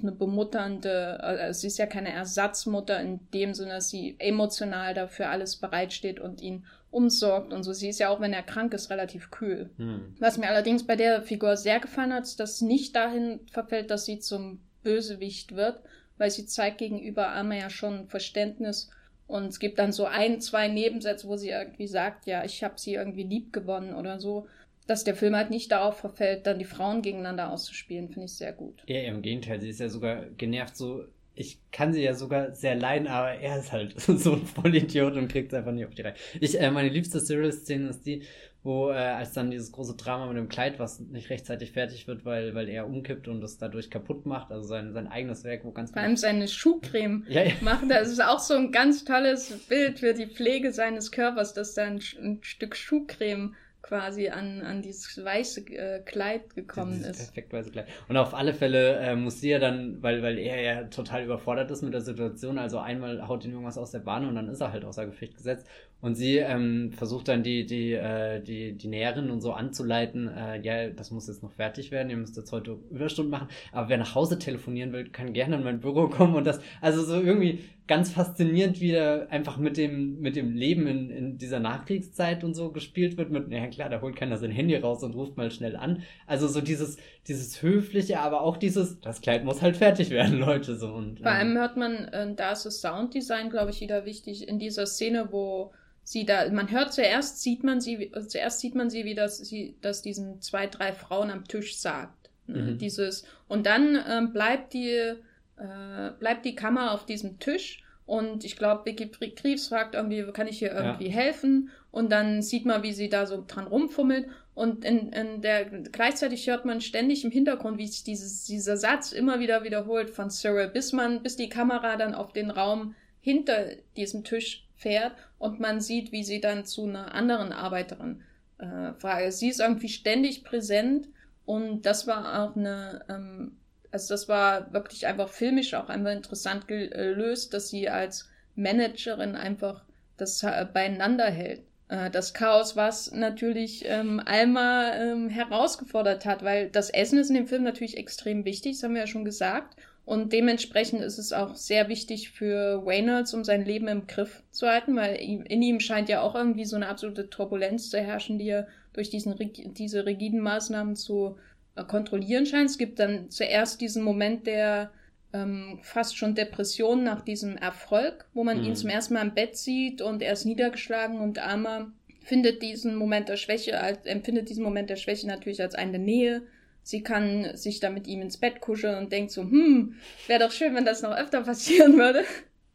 eine bemutternde, äh, sie ist ja keine Ersatzmutter in dem Sinne, dass sie emotional dafür alles bereitsteht und ihn umsorgt und so. Sie ist ja auch, wenn er krank ist, relativ kühl. Hm. Was mir allerdings bei der Figur sehr gefallen hat, ist, dass nicht dahin verfällt, dass sie zum Bösewicht wird, weil sie zeigt gegenüber Amma ja schon Verständnis und es gibt dann so ein, zwei Nebensätze, wo sie irgendwie sagt, ja, ich habe sie irgendwie lieb gewonnen oder so dass der Film halt nicht darauf verfällt, dann die Frauen gegeneinander auszuspielen, finde ich sehr gut. Ja, im Gegenteil, sie ist ja sogar genervt so. Ich kann sie ja sogar sehr leiden, aber er ist halt so ein Vollidiot und kriegt es einfach nicht auf die Reihe. Ich, äh, meine liebste Serial-Szene ist die, wo äh, als dann dieses große Drama mit dem Kleid, was nicht rechtzeitig fertig wird, weil, weil er umkippt und das dadurch kaputt macht, also sein, sein eigenes Werk, wo ganz Vor allem seine Schuhcreme ja, ja. macht. Das ist auch so ein ganz tolles Bild für die Pflege seines Körpers, dass da ein, ein Stück Schuhcreme quasi an, an dieses weiße äh, Kleid gekommen dieses ist. Perfekt weiße Kleid. Und auf alle Fälle äh, muss sie ja dann, weil, weil er ja total überfordert ist mit der Situation, also einmal haut ihn irgendwas aus der Bahn und dann ist er halt außer Gefecht gesetzt. Und sie ähm, versucht dann die, die, äh, die, die Näherin und so anzuleiten, äh, ja, das muss jetzt noch fertig werden, ihr müsst jetzt heute Überstunden machen, aber wer nach Hause telefonieren will, kann gerne in mein Büro kommen und das, also so irgendwie ganz faszinierend, wie er einfach mit dem, mit dem Leben in, in dieser Nachkriegszeit und so gespielt wird, mit, ja klar, da holt keiner sein Handy raus und ruft mal schnell an. Also so dieses, dieses Höfliche, aber auch dieses, das Kleid muss halt fertig werden, Leute, so. Und, Vor allem ähm, hört man, äh, da ist das Sounddesign, glaube ich, wieder wichtig, in dieser Szene, wo sie da, man hört zuerst, sieht man sie, zuerst sieht man sie, wie das, sie, das diesen zwei, drei Frauen am Tisch sagt. Ne? Mhm. Dieses, und dann ähm, bleibt die, äh, bleibt die Kammer auf diesem Tisch und ich glaube, Vicky Kriefs fragt irgendwie, kann ich hier irgendwie ja. helfen? Und dann sieht man, wie sie da so dran rumfummelt. Und in, in der, gleichzeitig hört man ständig im Hintergrund, wie sich dieses, dieser Satz immer wieder wiederholt von Cyril, bis man, bis die Kamera dann auf den Raum hinter diesem Tisch fährt und man sieht, wie sie dann zu einer anderen Arbeiterin äh, fragt. Sie ist irgendwie ständig präsent und das war auch eine, ähm, also das war wirklich einfach filmisch auch einfach interessant gelöst, dass sie als Managerin einfach das äh, beieinander hält. Äh, das Chaos, was natürlich ähm, Alma ähm, herausgefordert hat, weil das Essen ist in dem Film natürlich extrem wichtig, das haben wir ja schon gesagt. Und dementsprechend ist es auch sehr wichtig für Reynolds, um sein Leben im Griff zu halten, weil in ihm scheint ja auch irgendwie so eine absolute Turbulenz zu herrschen, die er durch diesen, diese rigiden Maßnahmen zu äh, kontrollieren scheint. Es gibt dann zuerst diesen Moment der ähm, fast schon Depression nach diesem Erfolg, wo man mhm. ihn zum ersten Mal im Bett sieht und er ist niedergeschlagen und Armer findet diesen Moment der Schwäche, als, empfindet diesen Moment der Schwäche natürlich als eine Nähe. Sie kann sich dann mit ihm ins Bett kuscheln und denkt so, hm, wäre doch schön, wenn das noch öfter passieren würde.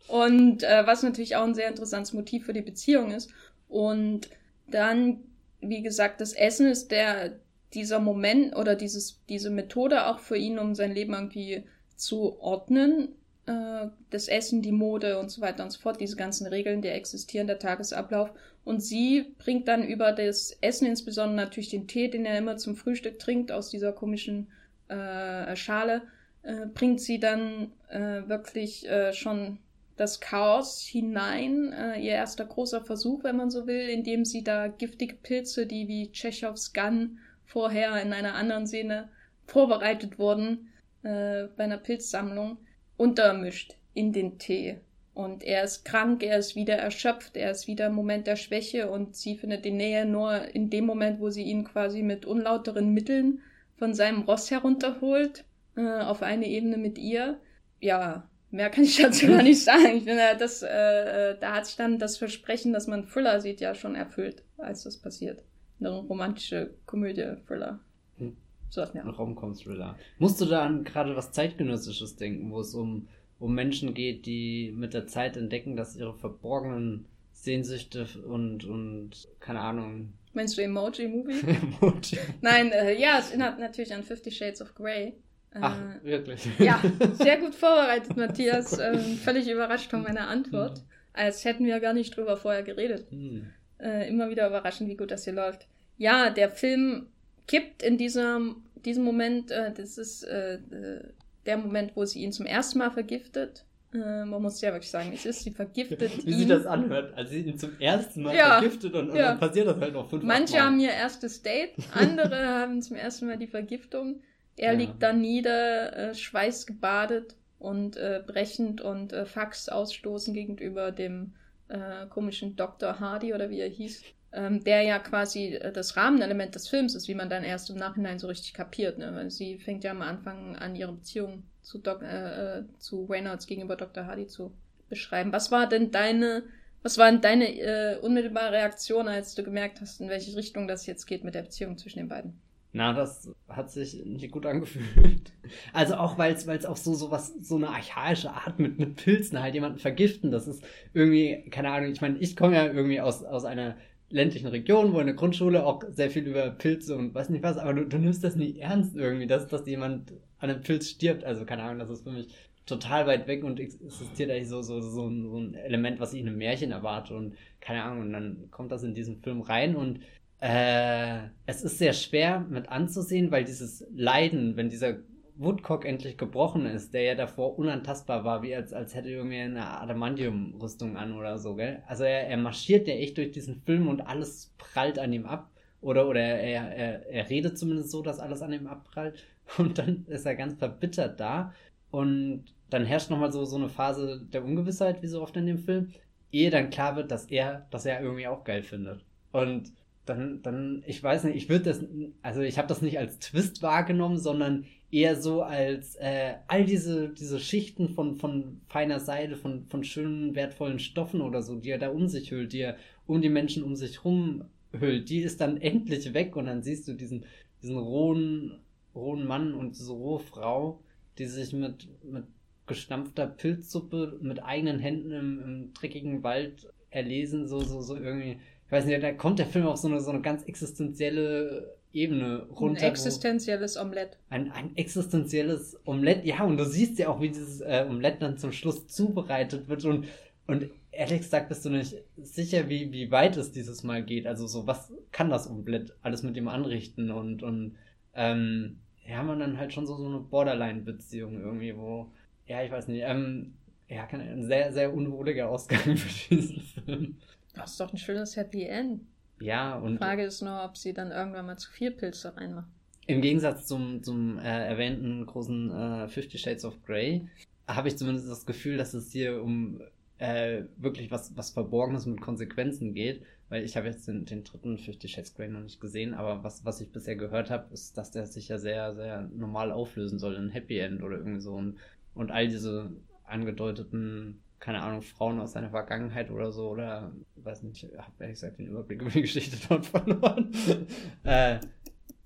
Und äh, was natürlich auch ein sehr interessantes Motiv für die Beziehung ist. Und dann, wie gesagt, das Essen ist der dieser Moment oder dieses, diese Methode auch für ihn, um sein Leben irgendwie zu ordnen. äh, das Essen, die Mode und so weiter und so fort, diese ganzen Regeln, die existieren, der Tagesablauf. Und sie bringt dann über das Essen, insbesondere natürlich den Tee, den er immer zum Frühstück trinkt, aus dieser komischen äh, Schale, äh, bringt sie dann äh, wirklich äh, schon das Chaos hinein. Äh, ihr erster großer Versuch, wenn man so will, indem sie da giftige Pilze, die wie Tschechows Gun vorher in einer anderen Szene vorbereitet wurden, äh, bei einer Pilzsammlung, untermischt in den Tee. Und er ist krank, er ist wieder erschöpft, er ist wieder im Moment der Schwäche und sie findet die Nähe nur in dem Moment, wo sie ihn quasi mit unlauteren Mitteln von seinem Ross herunterholt, äh, auf eine Ebene mit ihr. Ja, mehr kann ich dazu gar nicht sagen. Ich finde, das, äh, da hat sich dann das Versprechen, dass man Thriller sieht, ja schon erfüllt, als das passiert. Eine romantische Komödie, Thriller. Hm. So, ja. Ein Rom-Com-Thriller. Musst du da an gerade was Zeitgenössisches denken, wo es um, um Menschen geht, die mit der Zeit entdecken, dass ihre verborgenen Sehnsüchte und, und keine Ahnung. Meinst du Emoji-Movie? Emoji. Nein, äh, ja, es erinnert natürlich an Fifty Shades of Grey. Ach, äh, wirklich? Ja, sehr gut vorbereitet, Matthias. Ähm, völlig überrascht von meiner Antwort. Hm. Als hätten wir gar nicht drüber vorher geredet. Hm. Äh, immer wieder überraschend, wie gut das hier läuft. Ja, der Film kippt in diesem, diesem Moment, äh, das ist äh, äh, der Moment, wo sie ihn zum ersten Mal vergiftet. Äh, man muss ja wirklich sagen, es ist, sie vergiftet Wie ihn. sich das anhört, als sie ihn zum ersten Mal ja, vergiftet und, und ja. dann passiert das halt noch fünfmal. Manche Mal. haben ihr erstes Date, andere haben zum ersten Mal die Vergiftung. Er ja. liegt da nieder, äh, schweißgebadet und äh, brechend und äh, Fax ausstoßen gegenüber dem äh, komischen Dr. Hardy oder wie er hieß ähm, der ja quasi äh, das Rahmenelement des Films ist, wie man dann erst im Nachhinein so richtig kapiert. Ne? Weil sie fängt ja am Anfang an, ihre Beziehung zu, Doc, äh, äh, zu Reynolds gegenüber Dr. Hardy zu beschreiben. Was war denn deine, was war denn deine äh, unmittelbare Reaktion, als du gemerkt hast, in welche Richtung das jetzt geht mit der Beziehung zwischen den beiden? Na, das hat sich nicht gut angefühlt. Also auch, weil es auch so, so was, so eine archaische Art mit, mit Pilzen halt jemanden vergiften. Das ist irgendwie, keine Ahnung, ich meine, ich komme ja irgendwie aus, aus einer ländlichen Region, wo in der Grundschule auch sehr viel über Pilze und weiß nicht was, aber du, du nimmst das nie ernst irgendwie, dass, dass jemand an einem Pilz stirbt. Also keine Ahnung, das ist für mich total weit weg und existiert eigentlich so, so, so, ein, so ein Element, was ich in einem Märchen erwarte und keine Ahnung, und dann kommt das in diesen Film rein und äh, es ist sehr schwer mit anzusehen, weil dieses Leiden, wenn dieser Woodcock endlich gebrochen ist, der ja davor unantastbar war, wie als, als hätte irgendwie eine Adamantium-Rüstung an oder so, gell? Also er, er marschiert ja echt durch diesen Film und alles prallt an ihm ab. Oder, oder er, er, er redet zumindest so, dass alles an ihm abprallt. Und dann ist er ganz verbittert da. Und dann herrscht nochmal so, so eine Phase der Ungewissheit, wie so oft in dem Film, ehe dann klar wird, dass er, dass er irgendwie auch geil findet. Und dann, dann, ich weiß nicht, ich würde das, also ich habe das nicht als Twist wahrgenommen, sondern eher so als äh, all diese, diese Schichten von, von feiner Seide, von, von schönen, wertvollen Stoffen oder so, die er da um sich hüllt, die er um die Menschen um sich rum hüllt, die ist dann endlich weg und dann siehst du diesen, diesen rohen, rohen Mann und diese rohe Frau, die sich mit, mit gestampfter Pilzsuppe mit eigenen Händen im, im dreckigen Wald erlesen, so, so, so irgendwie. Ich weiß nicht, da kommt der Film auf so eine, so eine ganz existenzielle Ebene runter. Ein existenzielles Omelett. Ein, ein existenzielles Omelett, ja, und du siehst ja auch, wie dieses äh, Omelett dann zum Schluss zubereitet wird und, und ehrlich gesagt bist du nicht sicher, wie, wie weit es dieses Mal geht. Also so, was kann das Omelett alles mit ihm anrichten und, und ähm, ja, man dann halt schon so, so eine Borderline-Beziehung irgendwie, wo, ja, ich weiß nicht, ähm, ja, ein sehr, sehr unwohliger Ausgang für diesen Film. Das ist doch ein schönes Happy End. Ja, und. Die Frage ist nur, ob sie dann irgendwann mal zu viel Pilze reinmacht. Im Gegensatz zum, zum äh, erwähnten großen äh, Fifty Shades of Grey habe ich zumindest das Gefühl, dass es hier um äh, wirklich was, was Verborgenes mit Konsequenzen geht, weil ich habe jetzt den, den dritten Fifty Shades of Grey noch nicht gesehen, aber was, was ich bisher gehört habe, ist, dass der sich ja sehr, sehr normal auflösen soll, ein Happy End oder irgendwie so und, und all diese angedeuteten keine Ahnung, Frauen aus seiner Vergangenheit oder so, oder weiß nicht, ich habe ehrlich gesagt den Überblick über die Geschichte dort verloren. äh,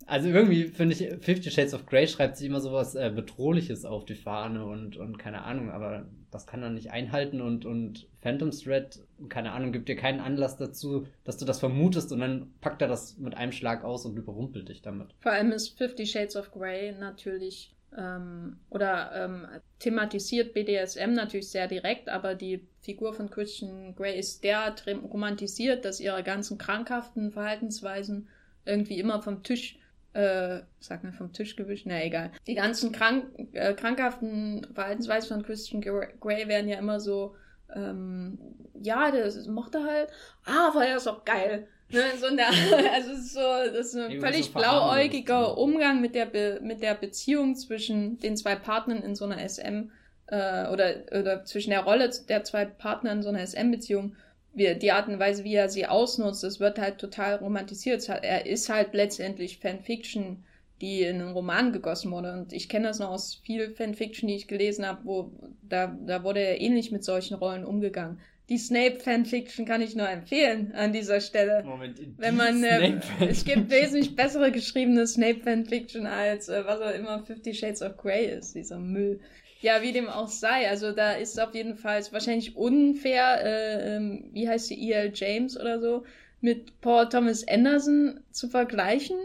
also irgendwie finde ich, Fifty Shades of Grey schreibt sich immer sowas äh, Bedrohliches auf die Fahne und, und keine Ahnung, aber das kann er nicht einhalten und, und Phantom Thread, keine Ahnung, gibt dir keinen Anlass dazu, dass du das vermutest und dann packt er das mit einem Schlag aus und überrumpelt dich damit. Vor allem ist Fifty Shades of Grey natürlich ähm, oder ähm, thematisiert BDSM natürlich sehr direkt, aber die Figur von Christian Grey ist derart romantisiert, dass ihre ganzen krankhaften Verhaltensweisen irgendwie immer vom Tisch, äh, sag mal vom Tisch gewischt, na egal. Die ganzen krank, äh, krankhaften Verhaltensweisen von Christian Grey werden ja immer so, ähm, ja, das mochte halt, ah, aber er ist auch geil. Ne, so der, also es ist so, das ist ein völlig so blauäugiger Umgang mit der, Be mit der Beziehung zwischen den zwei Partnern in so einer SM äh, oder, oder zwischen der Rolle der zwei Partner in so einer SM-Beziehung. Die Art und Weise, wie er sie ausnutzt, das wird halt total romantisiert. Er ist halt letztendlich Fanfiction, die in einen Roman gegossen wurde. Und ich kenne das noch aus viel Fanfiction, die ich gelesen habe, wo da, da wurde er ähnlich mit solchen Rollen umgegangen die Snape-Fanfiction kann ich nur empfehlen an dieser Stelle. Moment, Wenn man, äh, es gibt wesentlich bessere geschriebene Snape-Fanfiction als äh, was auch immer Fifty Shades of Grey ist, dieser Müll. Ja, wie dem auch sei. Also da ist auf jeden Fall wahrscheinlich unfair, äh, ähm, wie heißt sie, E.L. James oder so, mit Paul Thomas Anderson zu vergleichen.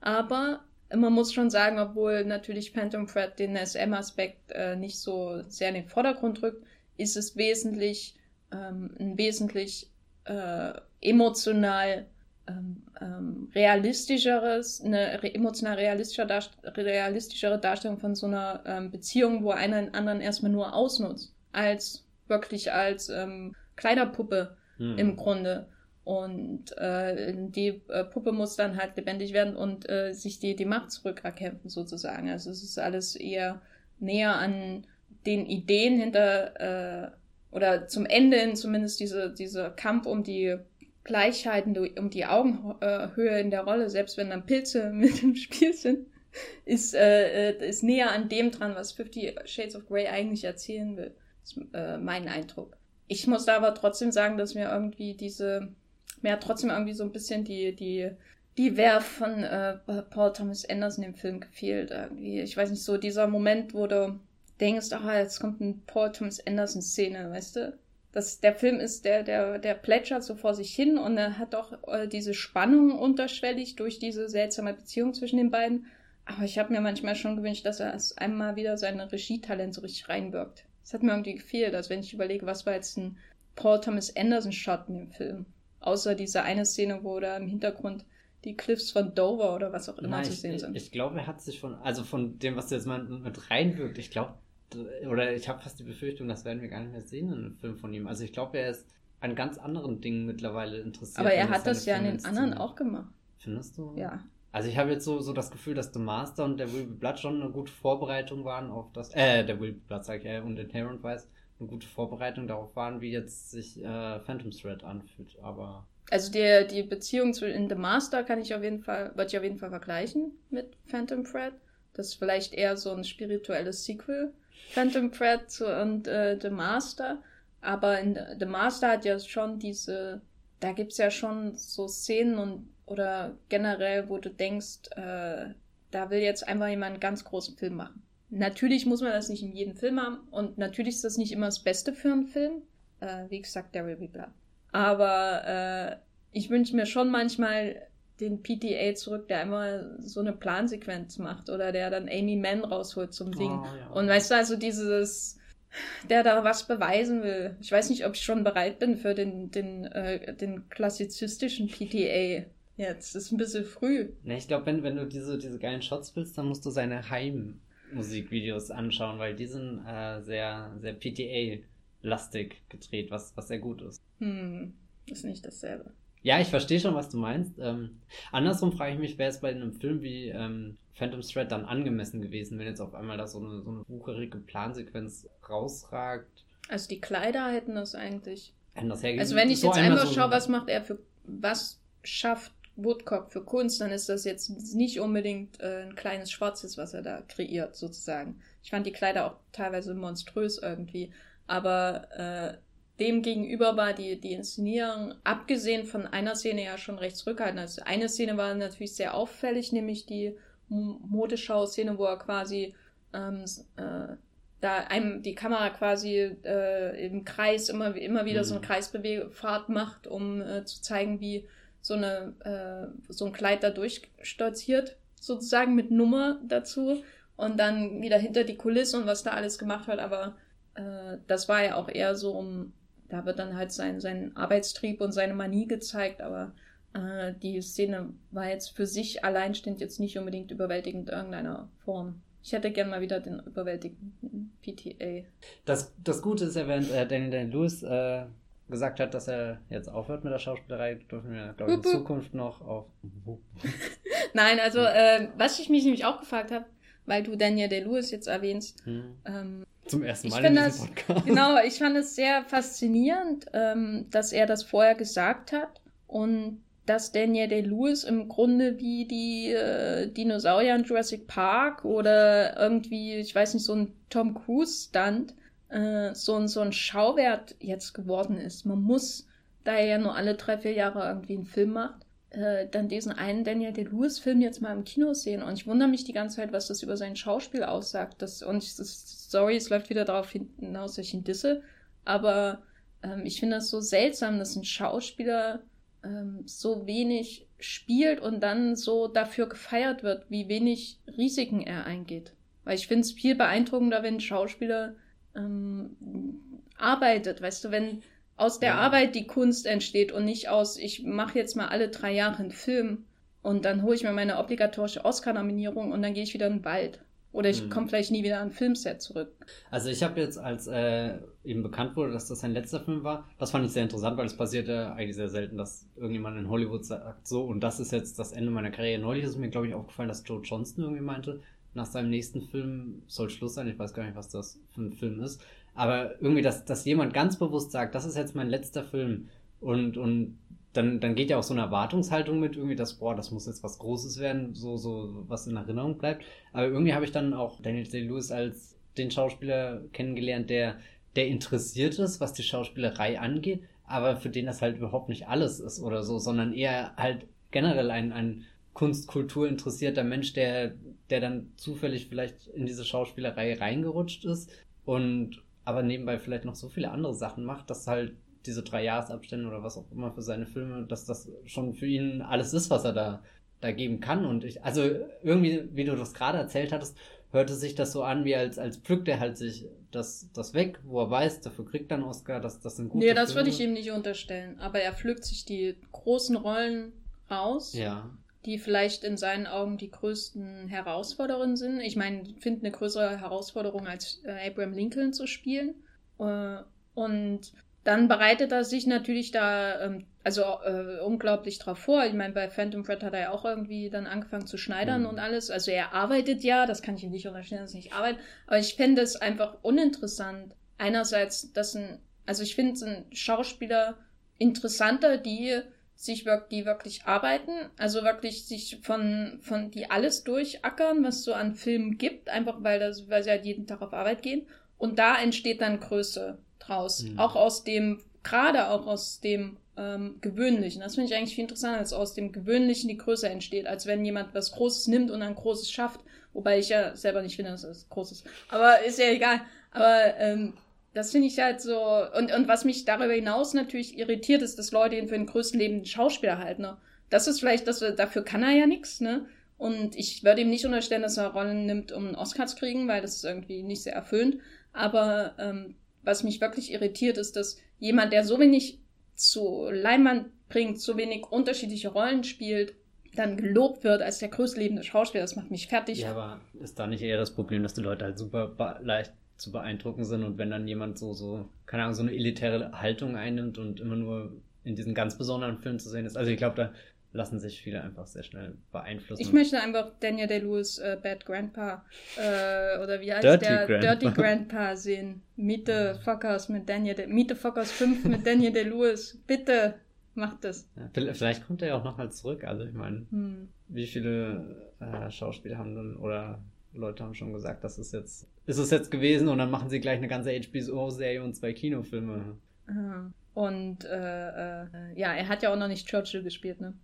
Aber man muss schon sagen, obwohl natürlich Phantom Thread den SM-Aspekt äh, nicht so sehr in den Vordergrund rückt, ist es wesentlich ähm, ein wesentlich äh, emotional ähm, ähm, realistischeres, eine re emotional realistischer Darst realistischere Darstellung von so einer ähm, Beziehung, wo einer den anderen erstmal nur ausnutzt, als wirklich als ähm, Kleiderpuppe hm. im Grunde. Und äh, die äh, Puppe muss dann halt lebendig werden und äh, sich die, die Macht zurückerkämpfen, sozusagen. Also es ist alles eher näher an den Ideen hinter äh, oder zum Ende hin zumindest diese, diese Kampf um die Gleichheit, um die Augenhöhe in der Rolle, selbst wenn dann Pilze mit im Spiel sind, ist, äh, äh, ist näher an dem dran, was Fifty Shades of Grey eigentlich erzählen will. ist äh, mein Eindruck. Ich muss da aber trotzdem sagen, dass mir irgendwie diese, mir hat trotzdem irgendwie so ein bisschen die, die, die Werf von äh, Paul Thomas Anderson im Film gefehlt. Irgendwie. Ich weiß nicht, so dieser Moment, du denkst, ah, jetzt kommt ein Paul Thomas Anderson Szene, weißt du? Das, der Film ist, der, der, der plätschert so vor sich hin und er hat auch äh, diese Spannung unterschwellig durch diese seltsame Beziehung zwischen den beiden. Aber ich habe mir manchmal schon gewünscht, dass er es einmal wieder seine Regietalent so richtig reinwirkt. Das hat mir irgendwie gefehlt, als wenn ich überlege, was war jetzt ein Paul Thomas Anderson Shot in dem Film. Außer diese eine Szene, wo da im Hintergrund die Cliffs von Dover oder was auch immer Nein, zu sehen sind. Ich, ich glaube, er hat sich von, also von dem, was du jetzt mal mit reinwirkt, ich glaube, oder ich habe fast die Befürchtung, das werden wir gar nicht mehr sehen in einem Film von ihm. Also ich glaube, er ist an ganz anderen Dingen mittlerweile interessiert. Aber er hat das ja in den anderen auch gemacht. Findest du? Ja. Also ich habe jetzt so, so das Gefühl, dass The Master und der Will Be Blood schon eine gute Vorbereitung waren auf das, äh, der Will Be Blood sag ich, äh, und Inherent Vice eine gute Vorbereitung darauf waren, wie jetzt sich äh, Phantom Thread anfühlt, aber... Also die, die Beziehung zu in The Master kann ich auf jeden Fall, würde ich auf jeden Fall vergleichen mit Phantom Thread. Das ist vielleicht eher so ein spirituelles Sequel Phantom Thread und äh, The Master. Aber in The Master hat ja schon diese, da gibt's ja schon so Szenen und oder generell, wo du denkst, äh, da will jetzt einfach jemand einen ganz großen Film machen. Natürlich muss man das nicht in jedem Film haben und natürlich ist das nicht immer das Beste für einen Film. Äh, wie gesagt, der will. Aber äh, ich wünsche mir schon manchmal den PTA zurück, der einmal so eine Plansequenz macht oder der dann Amy Mann rausholt zum Singen. Oh, ja. Und weißt du, also dieses, der da was beweisen will. Ich weiß nicht, ob ich schon bereit bin für den, den, äh, den klassizistischen PTA. Jetzt ist ein bisschen früh. Ne, ich glaube, wenn, wenn du diese, diese geilen Shots willst, dann musst du seine Heimmusikvideos anschauen, weil die sind äh, sehr, sehr PTA-lastig gedreht, was, was sehr gut ist. Hm, ist nicht dasselbe. Ja, ich verstehe schon, was du meinst. Ähm, andersrum frage ich mich, wäre es bei einem Film wie ähm, Phantom Thread dann angemessen gewesen, wenn jetzt auf einmal da so eine, so eine wucherige Plansequenz rausragt. Also die Kleider hätten das eigentlich. Hätten das also wenn ich so jetzt einmal so schaue, was macht er für, was schafft Woodcock für Kunst, dann ist das jetzt nicht unbedingt äh, ein kleines Schwarzes, was er da kreiert, sozusagen. Ich fand die Kleider auch teilweise monströs irgendwie. Aber äh, dem gegenüber war die, die Inszenierung, abgesehen von einer Szene ja schon recht zurückhaltend. Also eine Szene war natürlich sehr auffällig, nämlich die Modeschau-Szene, wo er quasi ähm, äh, da einem die Kamera quasi äh, im Kreis immer, immer wieder mhm. so eine Kreisbewegfahrt macht, um äh, zu zeigen, wie so eine äh, so ein Kleid da durchstolziert, sozusagen mit Nummer dazu. und dann wieder hinter die Kulissen und was da alles gemacht wird, aber äh, das war ja auch eher so um, da wird dann halt sein, sein Arbeitstrieb und seine Manie gezeigt, aber äh, die Szene war jetzt für sich alleinstehend jetzt nicht unbedingt überwältigend in irgendeiner Form. Ich hätte gern mal wieder den überwältigenden PTA. Das, das Gute ist ja, während äh, Daniel Day Lewis äh, gesagt hat, dass er jetzt aufhört mit der Schauspielerei, dürfen wir, glaube ich, in Zukunft noch auf. Nein, also, äh, was ich mich nämlich auch gefragt habe, weil du Daniel Day-Lewis jetzt erwähnst. Hm. Ähm, Zum ersten Mal in diesem das, Podcast. Genau, ich fand es sehr faszinierend, ähm, dass er das vorher gesagt hat und dass Daniel Day-Lewis im Grunde wie die äh, Dinosaurier in Jurassic Park oder irgendwie, ich weiß nicht, so ein Tom Cruise-Stunt, äh, so, ein, so ein Schauwert jetzt geworden ist. Man muss, da er ja nur alle drei, vier Jahre irgendwie einen Film macht, äh, dann diesen einen Daniel Day-Lewis-Film jetzt mal im Kino sehen. Und ich wundere mich die ganze Zeit, was das über sein Schauspiel aussagt. Das, und ich, das, sorry, es läuft wieder darauf hinaus, dass ich ihn disse. Aber ähm, ich finde das so seltsam, dass ein Schauspieler ähm, so wenig spielt und dann so dafür gefeiert wird, wie wenig Risiken er eingeht. Weil ich finde es viel beeindruckender, wenn ein Schauspieler ähm, arbeitet. Weißt du, wenn aus der ja. Arbeit die Kunst entsteht und nicht aus, ich mache jetzt mal alle drei Jahre einen Film und dann hole ich mir meine obligatorische Oscar-Nominierung und dann gehe ich wieder in den Wald. Oder ich mhm. komme vielleicht nie wieder an ein Filmset zurück. Also ich habe jetzt, als äh, eben bekannt wurde, dass das sein letzter Film war, das fand ich sehr interessant, weil es passiert ja eigentlich sehr selten, dass irgendjemand in Hollywood sagt, so, und das ist jetzt das Ende meiner Karriere. Neulich ist mir, glaube ich, aufgefallen, dass Joe Johnston irgendwie meinte, nach seinem nächsten Film soll Schluss sein. Ich weiß gar nicht, was das für ein Film ist. Aber irgendwie, dass, dass jemand ganz bewusst sagt, das ist jetzt mein letzter Film und, und dann, dann geht ja auch so eine Erwartungshaltung mit, irgendwie, dass, boah, das muss jetzt was Großes werden, so, so was in Erinnerung bleibt. Aber irgendwie habe ich dann auch Daniel Day-Lewis als den Schauspieler kennengelernt, der, der interessiert ist, was die Schauspielerei angeht, aber für den das halt überhaupt nicht alles ist oder so, sondern eher halt generell ein, ein Kunstkultur interessierter Mensch, der, der dann zufällig vielleicht in diese Schauspielerei reingerutscht ist und aber nebenbei vielleicht noch so viele andere Sachen macht, dass halt diese drei Jahresabstände oder was auch immer für seine Filme, dass das schon für ihn alles ist, was er da, da geben kann. Und ich, also irgendwie, wie du das gerade erzählt hattest, hörte sich das so an, wie als, als pflückt er halt sich das, das weg, wo er weiß, dafür kriegt er einen Oscar, das, das sind gute Nee, das Filme. würde ich ihm nicht unterstellen. Aber er pflückt sich die großen Rollen raus. Ja die vielleicht in seinen Augen die größten Herausforderungen sind. Ich meine, ich finde eine größere Herausforderung als äh, Abraham Lincoln zu spielen. Äh, und dann bereitet er sich natürlich da ähm, also äh, unglaublich drauf vor. Ich meine, bei Phantom Thread hat er ja auch irgendwie dann angefangen zu schneidern mhm. und alles. Also er arbeitet ja, das kann ich ihm nicht unterstellen, dass er nicht arbeitet. Aber ich fände es einfach uninteressant. Einerseits, dass ein, also ich finde es ein Schauspieler interessanter, die sich wirklich, die wirklich arbeiten, also wirklich sich von, von die alles durchackern, was so an Filmen gibt, einfach weil das, weil sie halt jeden Tag auf Arbeit gehen. Und da entsteht dann Größe draus. Mhm. Auch aus dem, gerade auch aus dem ähm, Gewöhnlichen. Das finde ich eigentlich viel interessanter, als aus dem Gewöhnlichen die Größe entsteht, als wenn jemand was Großes nimmt und dann Großes schafft. Wobei ich ja selber nicht finde, dass es Großes. Aber ist ja egal. Aber ähm, das finde ich halt so. Und, und was mich darüber hinaus natürlich irritiert, ist, dass Leute ihn für den größten lebenden Schauspieler halten. Ne? Das ist vielleicht, dass dafür kann er ja nichts, ne? Und ich würde ihm nicht unterstellen, dass er Rollen nimmt, um einen Oscar zu kriegen, weil das ist irgendwie nicht sehr erfüllend. Aber ähm, was mich wirklich irritiert, ist, dass jemand, der so wenig zu Leinwand bringt, so wenig unterschiedliche Rollen spielt, dann gelobt wird als der größte lebende Schauspieler. Das macht mich fertig. Ja, aber ist da nicht eher das Problem, dass die Leute halt super leicht zu beeindrucken sind und wenn dann jemand so, so, keine Ahnung, so eine elitäre Haltung einnimmt und immer nur in diesen ganz besonderen Filmen zu sehen ist. Also ich glaube, da lassen sich viele einfach sehr schnell beeinflussen. Ich möchte einfach Daniel Day-Lewis äh, Bad Grandpa äh, oder wie heißt Dirty der Grandpa. Dirty Grandpa sehen. Meet the Fuckers mit Daniel Meet the Fuckers 5 mit Daniel Day-Lewis. Bitte macht das. Ja, vielleicht kommt er ja auch nochmal zurück. Also ich meine, hm. wie viele äh, Schauspieler haben dann oder Leute haben schon gesagt, das ist jetzt, ist es jetzt gewesen und dann machen sie gleich eine ganze HBO-Serie und zwei Kinofilme. Und äh, äh, ja, er hat ja auch noch nicht Churchill gespielt, ne?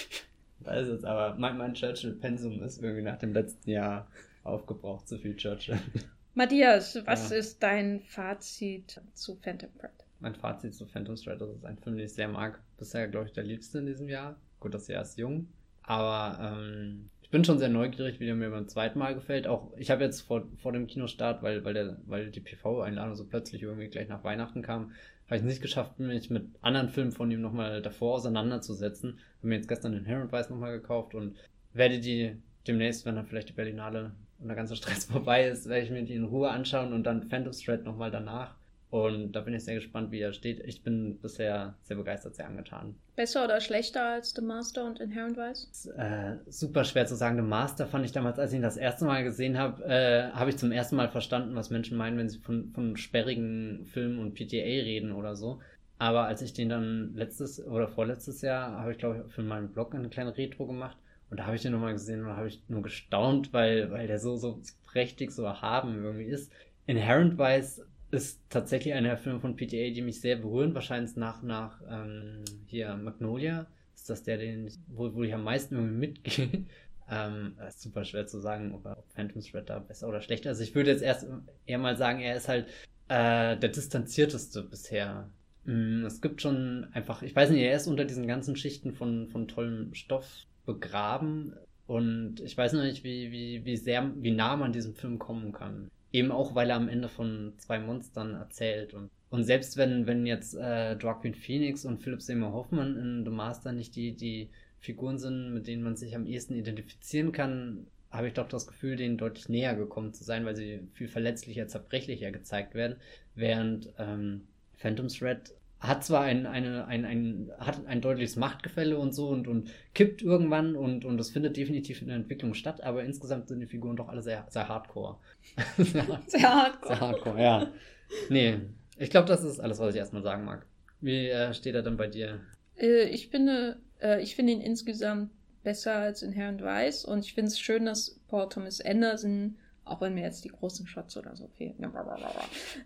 Weiß jetzt, aber mein, mein Churchill-Pensum ist irgendwie nach dem letzten Jahr aufgebraucht, zu viel Churchill. Matthias, was ja. ist dein Fazit zu Phantom Thread? Mein Fazit zu Phantom Thread, das ist ein Film, den ich sehr mag. Bisher, glaube ich, der liebste in diesem Jahr. Gut, das Jahr ist jung. Aber ähm, ich bin schon sehr neugierig, wie der mir beim zweiten Mal gefällt. Auch ich habe jetzt vor, vor dem Kinostart, weil, weil, der, weil die PV-Einladung so plötzlich irgendwie gleich nach Weihnachten kam, habe ich es nicht geschafft, mich mit anderen Filmen von ihm nochmal davor auseinanderzusetzen. Habe mir jetzt gestern den Inherent Vice nochmal gekauft und werde die demnächst, wenn dann vielleicht die Berlinale und der ganze Stress vorbei ist, werde ich mir die in Ruhe anschauen und dann Phantom Thread nochmal danach. Und da bin ich sehr gespannt, wie er steht. Ich bin bisher sehr begeistert, sehr angetan. Besser oder schlechter als The Master und Inherent Vice? Äh, super schwer zu sagen. The Master fand ich damals, als ich ihn das erste Mal gesehen habe, äh, habe ich zum ersten Mal verstanden, was Menschen meinen, wenn sie von, von sperrigen Filmen und PTA reden oder so. Aber als ich den dann letztes oder vorletztes Jahr, habe ich glaube ich für meinen Blog eine kleine Retro gemacht. Und da habe ich den nochmal gesehen und da habe ich nur gestaunt, weil, weil der so, so prächtig, so erhaben irgendwie ist. Inherent Vice ist tatsächlich der Filme von PTA, die mich sehr berühren. Wahrscheinlich nach, nach ähm, hier Magnolia. Ist das der, den wo, wo ich am meisten irgendwie mitgehe. ähm, ist super schwer zu sagen, ob, ob Phantom Thread da besser oder schlechter ist. Ich würde jetzt erst eher mal sagen, er ist halt äh, der distanzierteste bisher. Mm, es gibt schon einfach, ich weiß nicht, er ist unter diesen ganzen Schichten von, von tollem Stoff begraben. Und ich weiß noch nicht, wie, wie, wie sehr, wie nah man diesem Film kommen kann. Eben auch, weil er am Ende von zwei Monstern erzählt. Und, und selbst wenn, wenn jetzt äh, Joaquin Phoenix und Philip Seymour Hoffman in The Master nicht die, die Figuren sind, mit denen man sich am ehesten identifizieren kann, habe ich doch das Gefühl, denen deutlich näher gekommen zu sein, weil sie viel verletzlicher, zerbrechlicher gezeigt werden. Während ähm, Phantom Thread hat zwar ein, eine, ein, ein, hat ein deutliches Machtgefälle und so und, und kippt irgendwann und, und das findet definitiv in der Entwicklung statt, aber insgesamt sind die Figuren doch alle sehr, sehr hardcore. sehr, hardcore. Sehr hardcore, ja. Nee, ich glaube, das ist alles, was ich erstmal sagen mag. Wie äh, steht er denn bei dir? Äh, ich finde, äh, ich finde ihn insgesamt besser als Inherent Weiß und ich finde es schön, dass Paul Thomas Anderson auch wenn mir jetzt die großen Shots oder so fehlen,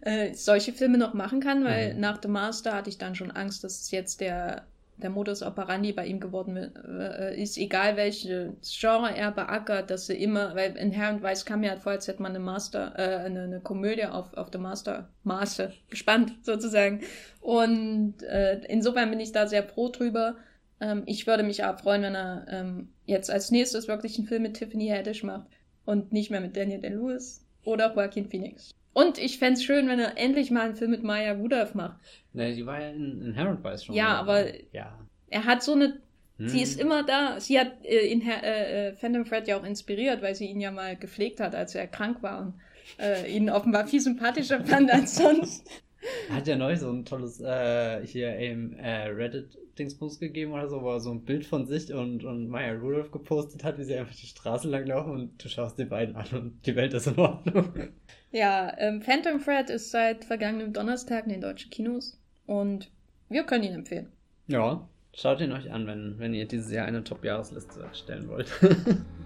äh, solche Filme noch machen kann, weil mhm. nach The Master hatte ich dann schon Angst, dass es jetzt der, der Modus operandi bei ihm geworden äh, ist, egal welche Genre er beackert, dass er immer, weil Inherent Weiß kam ja halt vor, als hätte man eine Master, äh, eine, eine Komödie auf, auf The Master Maße gespannt, sozusagen. Und äh, insofern bin ich da sehr pro drüber. Ähm, ich würde mich auch freuen, wenn er ähm, jetzt als nächstes wirklich einen Film mit Tiffany Haddish macht und nicht mehr mit Daniel Day-Lewis oder Joaquin Phoenix. Und ich fände es schön, wenn er endlich mal einen Film mit Maya Rudolph macht. Ne, die war ja in, in Herald Vice schon. Ja, aber ja. er hat so eine. Hm. Sie ist immer da. Sie hat äh, in äh, äh, Phantom Fred ja auch inspiriert, weil sie ihn ja mal gepflegt hat, als er krank war und äh, ihn offenbar viel sympathischer fand als sonst. Er hat ja neu so ein tolles äh, hier im äh, Reddit Dingsbums gegeben oder so, wo er so ein Bild von sich und, und Maya Rudolph gepostet hat, wie sie einfach die Straße lang laufen und du schaust die beiden an und die Welt ist in Ordnung. Ja, ähm, Phantom Thread ist seit vergangenem Donnerstag in den deutschen Kinos und wir können ihn empfehlen. Ja, schaut ihn euch an, wenn, wenn ihr dieses Jahr eine Top-Jahresliste erstellen wollt.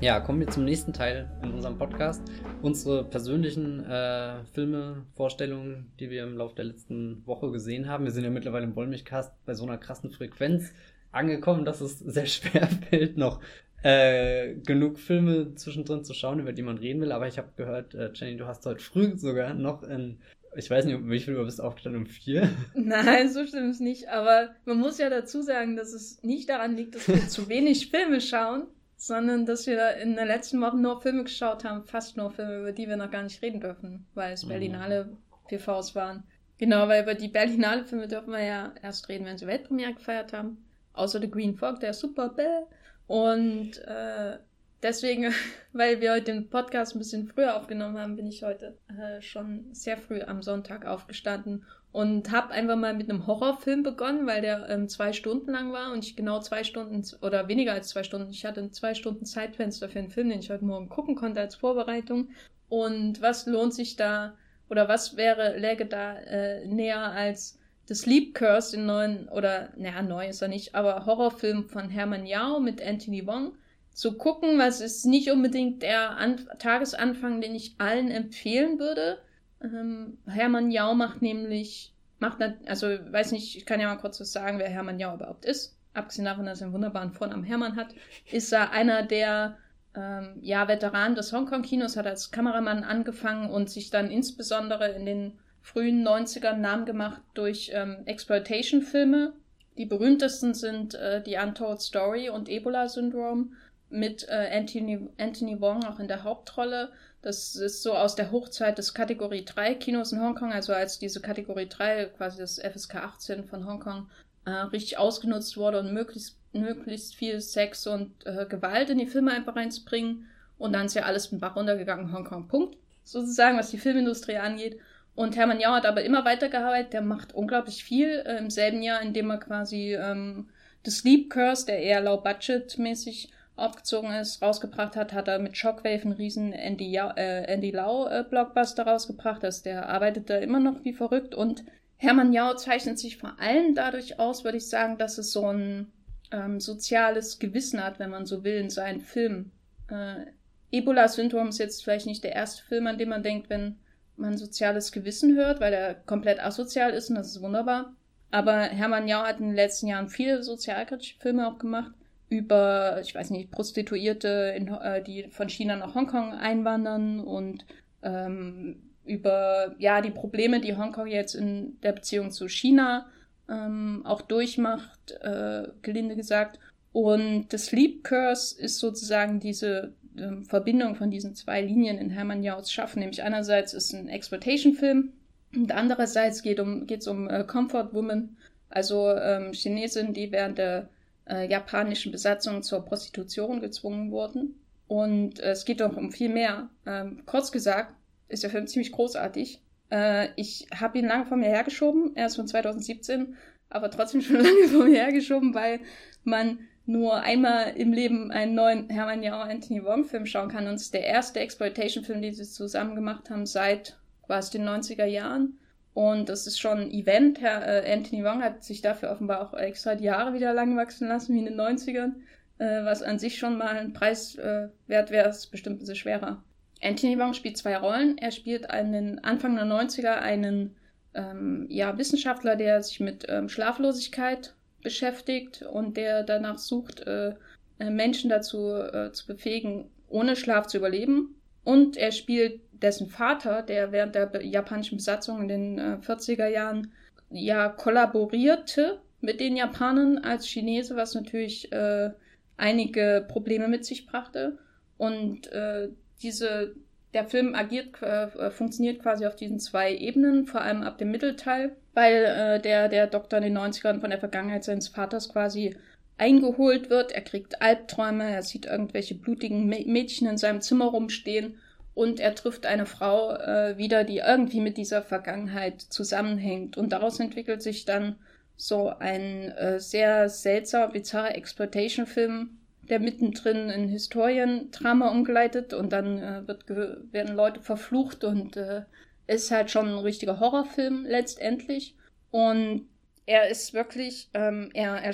Ja, kommen wir zum nächsten Teil in unserem Podcast. Unsere persönlichen äh, Filme, Vorstellungen, die wir im Laufe der letzten Woche gesehen haben. Wir sind ja mittlerweile im Wollmilchcast bei so einer krassen Frequenz angekommen, dass es sehr schwer fällt, noch äh, genug Filme zwischendrin zu schauen, über die man reden will. Aber ich habe gehört, äh, Jenny, du hast heute früh sogar noch in ich weiß nicht, um wie viel Uhr bist du aufgestanden? Um vier? Nein, so stimmt es nicht. Aber man muss ja dazu sagen, dass es nicht daran liegt, dass wir zu wenig Filme schauen, sondern dass wir in den letzten Wochen nur Filme geschaut haben, fast nur Filme, über die wir noch gar nicht reden dürfen, weil es mhm. Berlinale PVs waren. Genau, weil über die Berlinale Filme dürfen wir ja erst reden, wenn sie Weltpremiere gefeiert haben. Außer The Green Fog, der ist super bäh. Und äh, deswegen, weil wir heute den Podcast ein bisschen früher aufgenommen haben, bin ich heute äh, schon sehr früh am Sonntag aufgestanden und habe einfach mal mit einem Horrorfilm begonnen, weil der ähm, zwei Stunden lang war und ich genau zwei Stunden oder weniger als zwei Stunden, ich hatte zwei Stunden Zeitfenster für einen Film, den ich heute Morgen gucken konnte als Vorbereitung. Und was lohnt sich da oder was wäre, läge da äh, näher als The Sleep Curse, den neuen, oder, naja, neu ist er nicht, aber Horrorfilm von Hermann Yao mit Anthony Wong zu gucken, was ist nicht unbedingt der An Tagesanfang, den ich allen empfehlen würde ähm, Hermann Jau macht nämlich, macht, also weiß nicht, ich kann ja mal kurz was sagen, wer Hermann Jau überhaupt ist. Abgesehen davon, dass er einen wunderbaren Vornamen Hermann hat, ist er einer der ähm, ja, Veteran des Hongkong-Kinos, hat als Kameramann angefangen und sich dann insbesondere in den frühen 90ern Namen gemacht durch ähm, Exploitation-Filme. Die berühmtesten sind äh, Die Untold Story und Ebola-Syndrom mit äh, Anthony, Anthony Wong auch in der Hauptrolle. Das ist so aus der Hochzeit des Kategorie 3 Kinos in Hongkong, also als diese Kategorie 3, quasi das FSK 18 von Hongkong, äh, richtig ausgenutzt wurde und möglichst, möglichst viel Sex und äh, Gewalt in die Filme einfach reinzubringen. Und dann ist ja alles mit Bach runtergegangen, Hongkong, Punkt. Sozusagen, was die Filmindustrie angeht. Und Hermann Jau hat aber immer weitergearbeitet, der macht unglaublich viel äh, im selben Jahr, indem er quasi ähm, The Sleep Curse, der eher low budget mäßig aufgezogen ist, rausgebracht hat, hat er mit Shockwave einen riesen Andy, äh, Andy Lau äh, Blockbuster rausgebracht. Also der arbeitet da immer noch wie verrückt und Hermann Jau zeichnet sich vor allem dadurch aus, würde ich sagen, dass es so ein ähm, soziales Gewissen hat, wenn man so will, in seinen Filmen. Äh, Ebola-Syndrom ist jetzt vielleicht nicht der erste Film, an dem man denkt, wenn man soziales Gewissen hört, weil er komplett asozial ist und das ist wunderbar. Aber Hermann Jau hat in den letzten Jahren viele sozialkritische Filme auch gemacht über, ich weiß nicht, Prostituierte, in, äh, die von China nach Hongkong einwandern und ähm, über ja die Probleme, die Hongkong jetzt in der Beziehung zu China ähm, auch durchmacht, äh, gelinde gesagt. Und das Sleep Curse ist sozusagen diese ähm, Verbindung von diesen zwei Linien in Hermann Yaos Schaffen. Nämlich einerseits ist ein Exploitation-Film und andererseits geht um, es um äh, Comfort Woman, also ähm, Chinesen, die während der äh, japanischen Besatzung zur Prostitution gezwungen wurden. Und äh, es geht doch um viel mehr. Ähm, kurz gesagt, ist der Film ziemlich großartig. Äh, ich habe ihn lange vor mir hergeschoben. Er ist von 2017, aber trotzdem schon lange vor mir hergeschoben, weil man nur einmal im Leben einen neuen Hermann Yao Anthony Wong Film schauen kann. Und es ist der erste Exploitation-Film, den sie zusammen gemacht haben seit quasi den 90er Jahren. Und das ist schon ein Event. Herr äh, Anthony Wong hat sich dafür offenbar auch extra die Haare wieder lang wachsen lassen, wie in den 90ern. Äh, was an sich schon mal ein Preis äh, wert wäre, ist bestimmt ein bisschen schwerer. Anthony Wong spielt zwei Rollen. Er spielt einen Anfang der 90er einen ähm, ja, Wissenschaftler, der sich mit ähm, Schlaflosigkeit beschäftigt und der danach sucht, äh, äh Menschen dazu äh, zu befähigen, ohne Schlaf zu überleben. Und er spielt dessen Vater, der während der japanischen Besatzung in den äh, 40er Jahren ja kollaborierte mit den Japanern als Chinese, was natürlich äh, einige Probleme mit sich brachte. Und äh, diese, der Film agiert, äh, funktioniert quasi auf diesen zwei Ebenen, vor allem ab dem Mittelteil, weil äh, der, der Doktor in den 90ern von der Vergangenheit seines Vaters quasi eingeholt wird. Er kriegt Albträume, er sieht irgendwelche blutigen Mädchen in seinem Zimmer rumstehen und er trifft eine Frau äh, wieder, die irgendwie mit dieser Vergangenheit zusammenhängt. Und daraus entwickelt sich dann so ein äh, sehr seltsamer, bizarrer Exploitation-Film, der mittendrin in Historiendrama umgleitet und dann äh, wird, werden Leute verflucht und äh, ist halt schon ein richtiger Horrorfilm letztendlich. Und er ist wirklich, ähm, er, er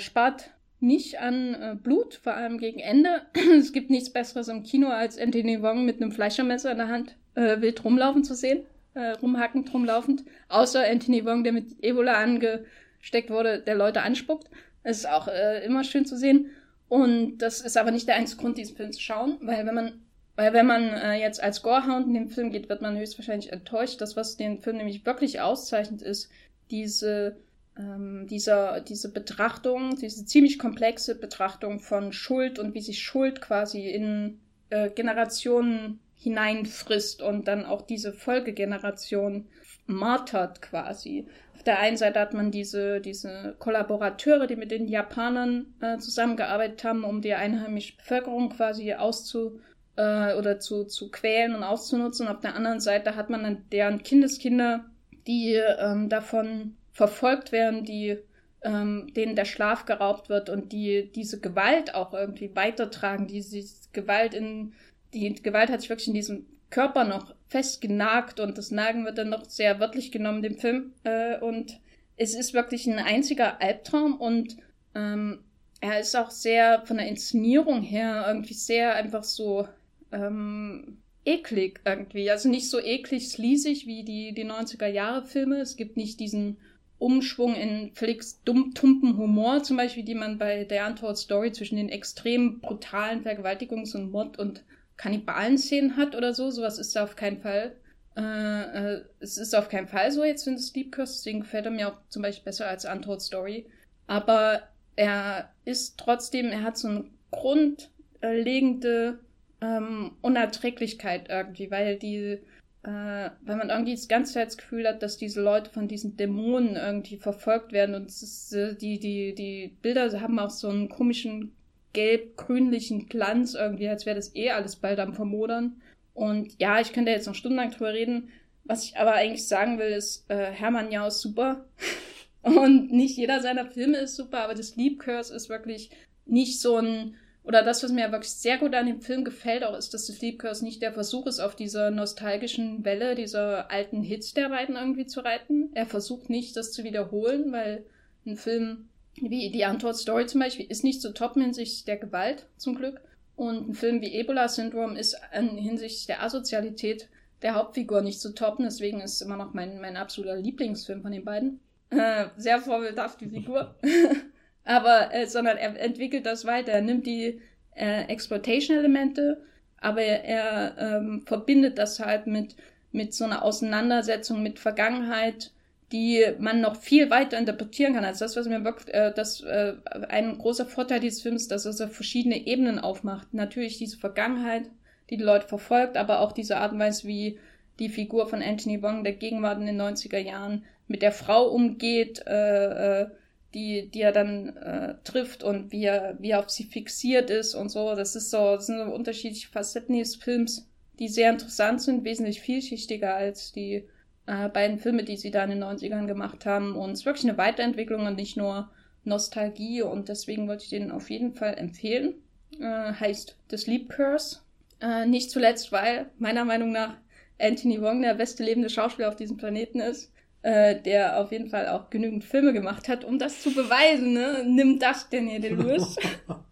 nicht an äh, Blut, vor allem gegen Ende. es gibt nichts Besseres im Kino, als Anthony Wong mit einem Fleischermesser in der Hand äh, wild rumlaufen zu sehen, äh, rumhackend rumlaufend. Außer Anthony Wong, der mit Ebola angesteckt wurde, der Leute anspuckt. Das ist auch äh, immer schön zu sehen. Und das ist aber nicht der einzige Grund, diesen Film zu schauen, weil wenn man, weil wenn man äh, jetzt als Gorehound in den Film geht, wird man höchstwahrscheinlich enttäuscht. Das, was den Film nämlich wirklich auszeichnet, ist diese ähm, dieser, diese Betrachtung, diese ziemlich komplexe Betrachtung von Schuld und wie sich Schuld quasi in äh, Generationen hineinfrisst und dann auch diese Folgegeneration martert quasi. Auf der einen Seite hat man diese, diese Kollaborateure, die mit den Japanern äh, zusammengearbeitet haben, um die einheimische Bevölkerung quasi auszu äh, oder zu, zu quälen und auszunutzen. auf der anderen Seite hat man dann deren Kindeskinder, die ähm, davon verfolgt werden, die ähm, denen der Schlaf geraubt wird und die diese Gewalt auch irgendwie weitertragen, diese Gewalt in die Gewalt hat sich wirklich in diesem Körper noch festgenagt und das Nagen wird dann noch sehr wörtlich genommen dem Film äh, und es ist wirklich ein einziger Albtraum und ähm, er ist auch sehr von der Inszenierung her irgendwie sehr einfach so ähm, eklig irgendwie. Also nicht so eklig sleazig wie die, die 90er Jahre Filme. Es gibt nicht diesen Umschwung in Felix dumm, tumpen Humor, zum Beispiel, die man bei der Untold Story zwischen den extrem brutalen Vergewaltigungs- und Mord- und Kannibalen-Szenen hat oder so. Sowas ist da auf keinen Fall. Äh, äh, es ist auf keinen Fall so jetzt in Sleep Curse, deswegen gefällt er mir auch zum Beispiel besser als Untold Story. Aber er ist trotzdem, er hat so eine grundlegende ähm, Unerträglichkeit irgendwie, weil die, äh, weil man irgendwie das ganze Zeit das Gefühl hat, dass diese Leute von diesen Dämonen irgendwie verfolgt werden und ist, äh, die, die, die Bilder haben auch so einen komischen gelb-grünlichen Glanz irgendwie, als wäre das eh alles bald am Vermodern. Und ja, ich könnte jetzt noch stundenlang drüber reden. Was ich aber eigentlich sagen will, ist, äh, Hermann Jau ist super. Und nicht jeder seiner Filme ist super, aber das Sleep Curse ist wirklich nicht so ein, oder das, was mir wirklich sehr gut an dem Film gefällt, auch ist, dass das Sleep Curse nicht der Versuch ist, auf dieser nostalgischen Welle dieser alten Hits der beiden irgendwie zu reiten. Er versucht nicht, das zu wiederholen, weil ein Film wie die Antwort Story zum Beispiel ist nicht zu toppen hinsichtlich der Gewalt, zum Glück. Und ein Film wie Ebola-Syndrom ist hinsichtlich der Asozialität der Hauptfigur nicht zu toppen. Deswegen ist es immer noch mein, mein absoluter Lieblingsfilm von den beiden. Äh, sehr vorbildhaft, die Figur. aber, äh, sondern er entwickelt das weiter. Er nimmt die äh, Exploitation-Elemente, aber er, ähm, verbindet das halt mit, mit so einer Auseinandersetzung mit Vergangenheit, die man noch viel weiter interpretieren kann als das, was mir wirklich, äh, das äh, ein großer Vorteil dieses Films, dass er verschiedene Ebenen aufmacht. Natürlich diese Vergangenheit, die die Leute verfolgt, aber auch diese Art und Weise, wie die Figur von Anthony Wong der Gegenwart in den 90er Jahren mit der Frau umgeht, äh, äh, die, die er dann äh, trifft und wie er, wie er auf sie fixiert ist und so. Das ist so, das sind so unterschiedliche Facetten dieses Films, die sehr interessant sind, wesentlich vielschichtiger als die äh, beiden Filme, die sie da in den 90ern gemacht haben. Und es ist wirklich eine Weiterentwicklung und nicht nur Nostalgie. Und deswegen wollte ich den auf jeden Fall empfehlen. Äh, heißt The Sleep Curse. Äh, nicht zuletzt, weil meiner Meinung nach Anthony Wong der beste lebende Schauspieler auf diesem Planeten ist. Äh, der auf jeden Fall auch genügend Filme gemacht hat, um das zu beweisen. Ne? Nimm das, Daniel DeLewis.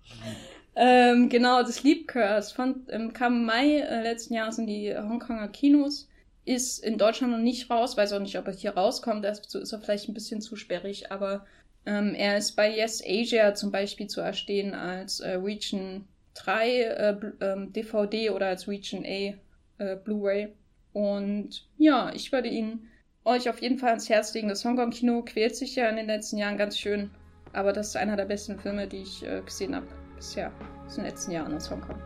ähm, genau, The Sleep Curse von, ähm, kam im Mai äh, letzten Jahres in die Hongkonger Kinos ist in Deutschland noch nicht raus, weiß auch nicht, ob er hier rauskommt, dazu ist er vielleicht ein bisschen zu sperrig, aber ähm, er ist bei Yes Asia zum Beispiel zu erstehen als äh, Region 3 äh, ähm, DVD oder als Region A äh, Blu-ray. Und ja, ich würde ihn euch auf jeden Fall ans Herz legen. Das Hongkong-Kino quält sich ja in den letzten Jahren ganz schön, aber das ist einer der besten Filme, die ich äh, gesehen habe bisher in den letzten Jahren aus Hongkong.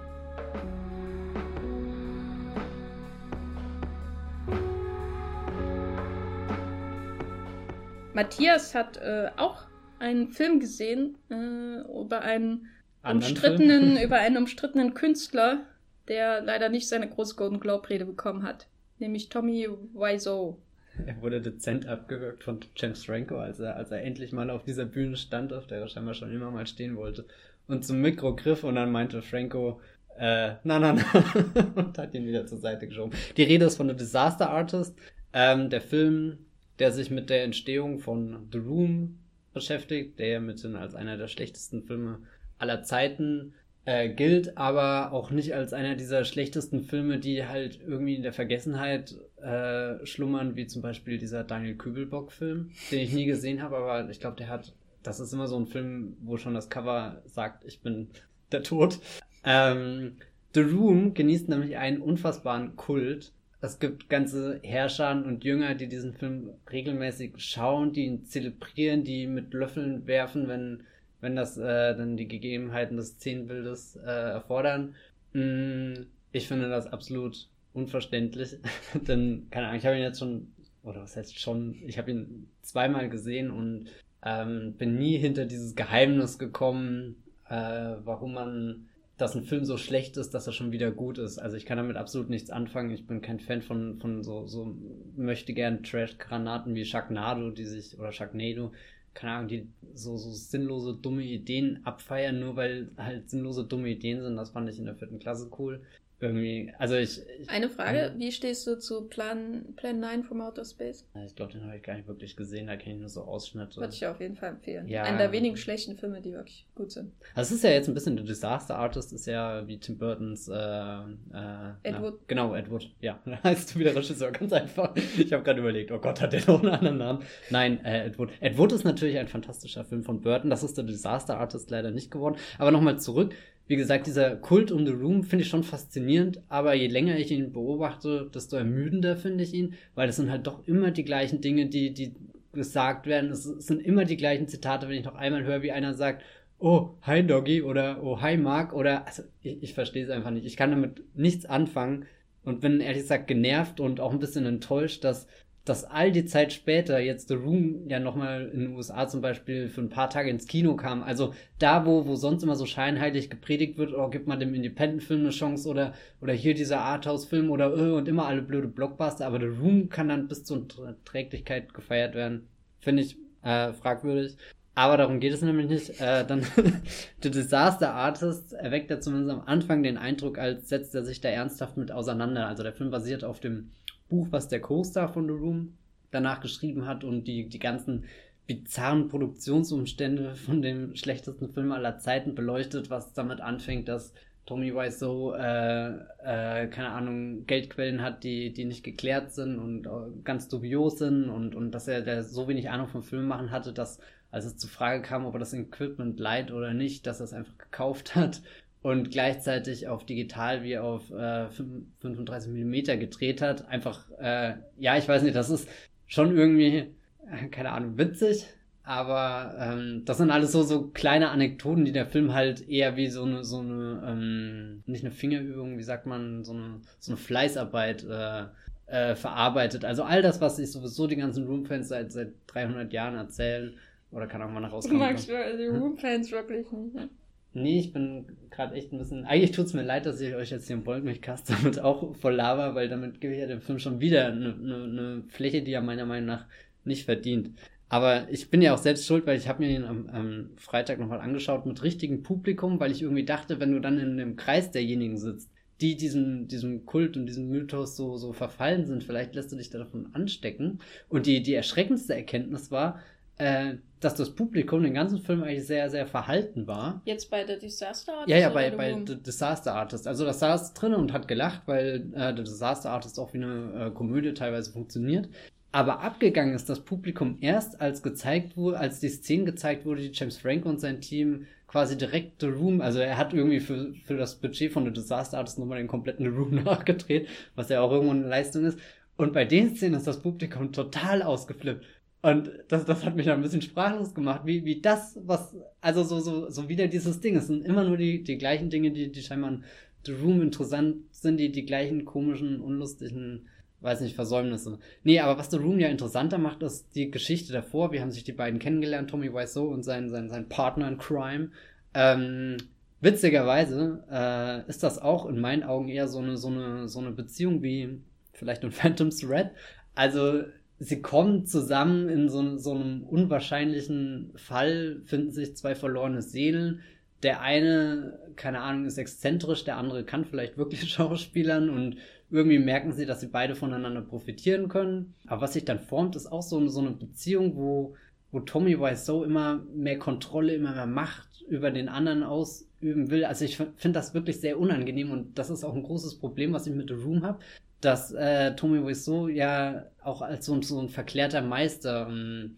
Matthias hat äh, auch einen Film gesehen äh, über einen Anderen umstrittenen, Film? über einen umstrittenen Künstler, der leider nicht seine große Golden Globe Rede bekommen hat, nämlich Tommy Wiseau. Er wurde dezent abgewürgt von James Franco, als er, als er endlich mal auf dieser Bühne stand, auf der er scheinbar schon immer mal stehen wollte. Und zum Mikro griff und dann meinte Franco, äh, na, na, na, und hat ihn wieder zur Seite geschoben. Die Rede ist von The Disaster Artist. Ähm, der Film der sich mit der Entstehung von The Room beschäftigt, der ja mithin als einer der schlechtesten Filme aller Zeiten äh, gilt, aber auch nicht als einer dieser schlechtesten Filme, die halt irgendwie in der Vergessenheit äh, schlummern, wie zum Beispiel dieser Daniel Kübelbock-Film, den ich nie gesehen habe, aber ich glaube, der hat, das ist immer so ein Film, wo schon das Cover sagt, ich bin der Tod. Ähm, The Room genießt nämlich einen unfassbaren Kult es gibt ganze Herrscher und Jünger, die diesen Film regelmäßig schauen, die ihn zelebrieren, die mit Löffeln werfen, wenn, wenn das äh, dann die Gegebenheiten des Szenenbildes äh, erfordern. Mm, ich finde das absolut unverständlich, denn, keine Ahnung, ich habe ihn jetzt schon, oder was heißt schon, ich habe ihn zweimal gesehen und ähm, bin nie hinter dieses Geheimnis gekommen, äh, warum man dass ein Film so schlecht ist, dass er schon wieder gut ist. Also ich kann damit absolut nichts anfangen. Ich bin kein Fan von, von so, so möchte gern Trash-Granaten wie Sharknado, die sich, oder Sharknado, keine Ahnung, die so, so sinnlose, dumme Ideen abfeiern, nur weil halt sinnlose, dumme Ideen sind. Das fand ich in der vierten Klasse cool irgendwie, also ich. ich Eine Frage, wie stehst du zu Plan, Plan 9 from Outer Space? Ich glaube, den habe ich gar nicht wirklich gesehen, da kenne ich nur so Ausschnitte. Würde ich auf jeden Fall empfehlen. Ja. Einer der wenigen schlechten Filme, die wirklich gut sind. Also es ist ja jetzt ein bisschen, The Disaster Artist ist ja wie Tim Burtons, äh, äh, Edward. Na, genau, Edward, ja. Da heißt du wieder Regisseur, ganz einfach. Ich habe gerade überlegt, oh Gott, hat der noch einen anderen Namen? Nein, äh, Edward. Edward ist natürlich ein fantastischer Film von Burton, das ist der Disaster Artist leider nicht geworden. Aber nochmal zurück wie gesagt, dieser Kult um The Room finde ich schon faszinierend, aber je länger ich ihn beobachte, desto ermüdender finde ich ihn, weil es sind halt doch immer die gleichen Dinge, die, die gesagt werden. Es sind immer die gleichen Zitate, wenn ich noch einmal höre, wie einer sagt, oh, hi Doggy oder oh, hi Mark oder, also ich, ich verstehe es einfach nicht. Ich kann damit nichts anfangen und bin ehrlich gesagt genervt und auch ein bisschen enttäuscht, dass dass all die Zeit später jetzt The Room ja nochmal in den USA zum Beispiel für ein paar Tage ins Kino kam. Also da, wo, wo sonst immer so scheinheilig gepredigt wird, oh, gibt man dem Independent-Film eine Chance oder, oder hier dieser Arthouse-Film oder äh, und immer alle blöde Blockbuster, aber The Room kann dann bis zur Träglichkeit gefeiert werden. Finde ich äh, fragwürdig. Aber darum geht es nämlich nicht. Äh, dann The Disaster Artist erweckt ja zumindest am Anfang den Eindruck, als setzt er sich da ernsthaft mit auseinander. Also der Film basiert auf dem Buch, was der Co-Star von The Room danach geschrieben hat und die, die ganzen bizarren Produktionsumstände von dem schlechtesten Film aller Zeiten beleuchtet, was damit anfängt, dass Tommy Wiseau, äh, äh, keine Ahnung, Geldquellen hat, die, die nicht geklärt sind und äh, ganz dubios sind und, und dass er der so wenig Ahnung vom Film machen hatte, dass als es zur Frage kam, ob er das Equipment leiht oder nicht, dass er es einfach gekauft hat und gleichzeitig auf digital wie auf äh, 35 mm gedreht hat. Einfach, äh, ja, ich weiß nicht, das ist schon irgendwie, äh, keine Ahnung, witzig. Aber ähm, das sind alles so, so kleine Anekdoten, die der Film halt eher wie so eine, so eine, ähm, nicht eine Fingerübung, wie sagt man, so eine, so eine Fleißarbeit äh, äh, verarbeitet. Also all das, was sich sowieso die ganzen Room-Fans seit, seit 300 Jahren erzählen, oder kann auch mal nach rauskommen. Du magst die Room-Fans wirklich nicht, ne? Nee, ich bin gerade echt ein bisschen. Eigentlich tut es mir leid, dass ich euch jetzt hier im Boldmilchcast damit auch voll laber, weil damit gebe ich ja dem Film schon wieder eine, eine, eine, Fläche, die er meiner Meinung nach nicht verdient. Aber ich bin ja auch selbst schuld, weil ich habe mir ihn am, am Freitag nochmal angeschaut mit richtigem Publikum, weil ich irgendwie dachte, wenn du dann in dem Kreis derjenigen sitzt, die diesem, diesem Kult und diesem Mythos so, so verfallen sind, vielleicht lässt du dich davon anstecken. Und die, die erschreckendste Erkenntnis war, äh, dass das Publikum den ganzen Film eigentlich sehr, sehr verhalten war. Jetzt bei The Disaster Artist? Ja, ja, bei, bei The Disaster Artist. Also das saß drin und hat gelacht, weil äh, The Disaster Artist auch wie eine äh, Komödie teilweise funktioniert. Aber abgegangen ist das Publikum erst, als gezeigt wurde, als die Szene gezeigt wurde, die James Franco und sein Team quasi direkt The Room, also er hat irgendwie für, für das Budget von The Disaster Artist nochmal den kompletten The Room nachgedreht, was ja auch irgendwo eine Leistung ist. Und bei den Szenen ist das Publikum total ausgeflippt. Und das, das hat mich dann ein bisschen sprachlos gemacht, wie, wie das, was, also so, so, so wieder dieses Ding. Es sind immer nur die, die gleichen Dinge, die, die scheinbar in The Room interessant sind, die, die gleichen komischen, unlustigen, weiß nicht, Versäumnisse. Nee, aber was The Room ja interessanter macht, ist die Geschichte davor. Wie haben sich die beiden kennengelernt, Tommy Wiseau und sein, sein, sein Partner in Crime. Ähm, witzigerweise äh, ist das auch in meinen Augen eher so eine, so eine, so eine Beziehung wie vielleicht in Phantom's Red. Also sie kommen zusammen in so, so einem unwahrscheinlichen Fall, finden sich zwei verlorene Seelen. Der eine, keine Ahnung, ist exzentrisch, der andere kann vielleicht wirklich Schauspielern und irgendwie merken sie, dass sie beide voneinander profitieren können. Aber was sich dann formt, ist auch so, so eine Beziehung, wo, wo Tommy Wiseau immer mehr Kontrolle, immer mehr Macht über den anderen ausüben will. Also ich finde das wirklich sehr unangenehm und das ist auch ein großes Problem, was ich mit The Room habe, dass äh, Tommy Wiseau ja auch als so, so ein verklärter Meister ähm,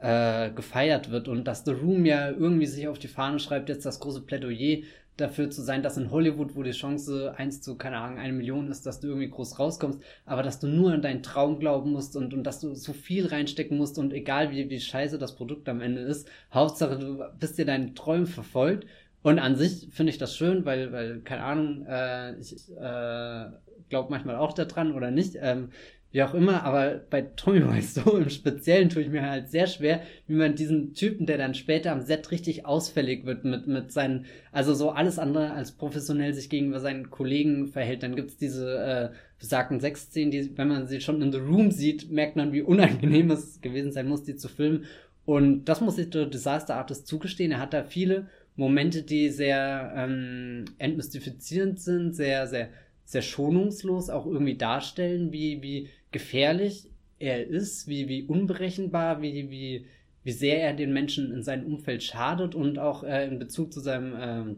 äh, gefeiert wird und dass The Room ja irgendwie sich auf die Fahne schreibt, jetzt das große Plädoyer dafür zu sein, dass in Hollywood, wo die Chance eins zu, keine Ahnung, eine Million ist, dass du irgendwie groß rauskommst, aber dass du nur an deinen Traum glauben musst und, und dass du so viel reinstecken musst und egal wie, wie scheiße das Produkt am Ende ist, Hauptsache du bist dir deinen Träumen verfolgt und an sich finde ich das schön, weil, weil, keine Ahnung, äh, ich äh, glaube manchmal auch daran oder nicht. Ähm, wie auch immer, aber bei Tommy Wiseau im Speziellen tue ich mir halt sehr schwer, wie man diesen Typen, der dann später am Set richtig ausfällig wird mit, mit seinen, also so alles andere als professionell sich gegenüber seinen Kollegen verhält. Dann gibt's diese äh, besagten Sexszenen, die, wenn man sie schon in The Room sieht, merkt man, wie unangenehm es gewesen sein muss, die zu filmen. Und das muss ich der Disaster Artist zugestehen. Er hat da viele Momente, die sehr ähm, entmystifizierend sind, sehr, sehr sehr schonungslos auch irgendwie darstellen, wie, wie gefährlich er ist, wie, wie unberechenbar, wie, wie, wie sehr er den Menschen in seinem Umfeld schadet und auch äh, in Bezug zu seinem ähm,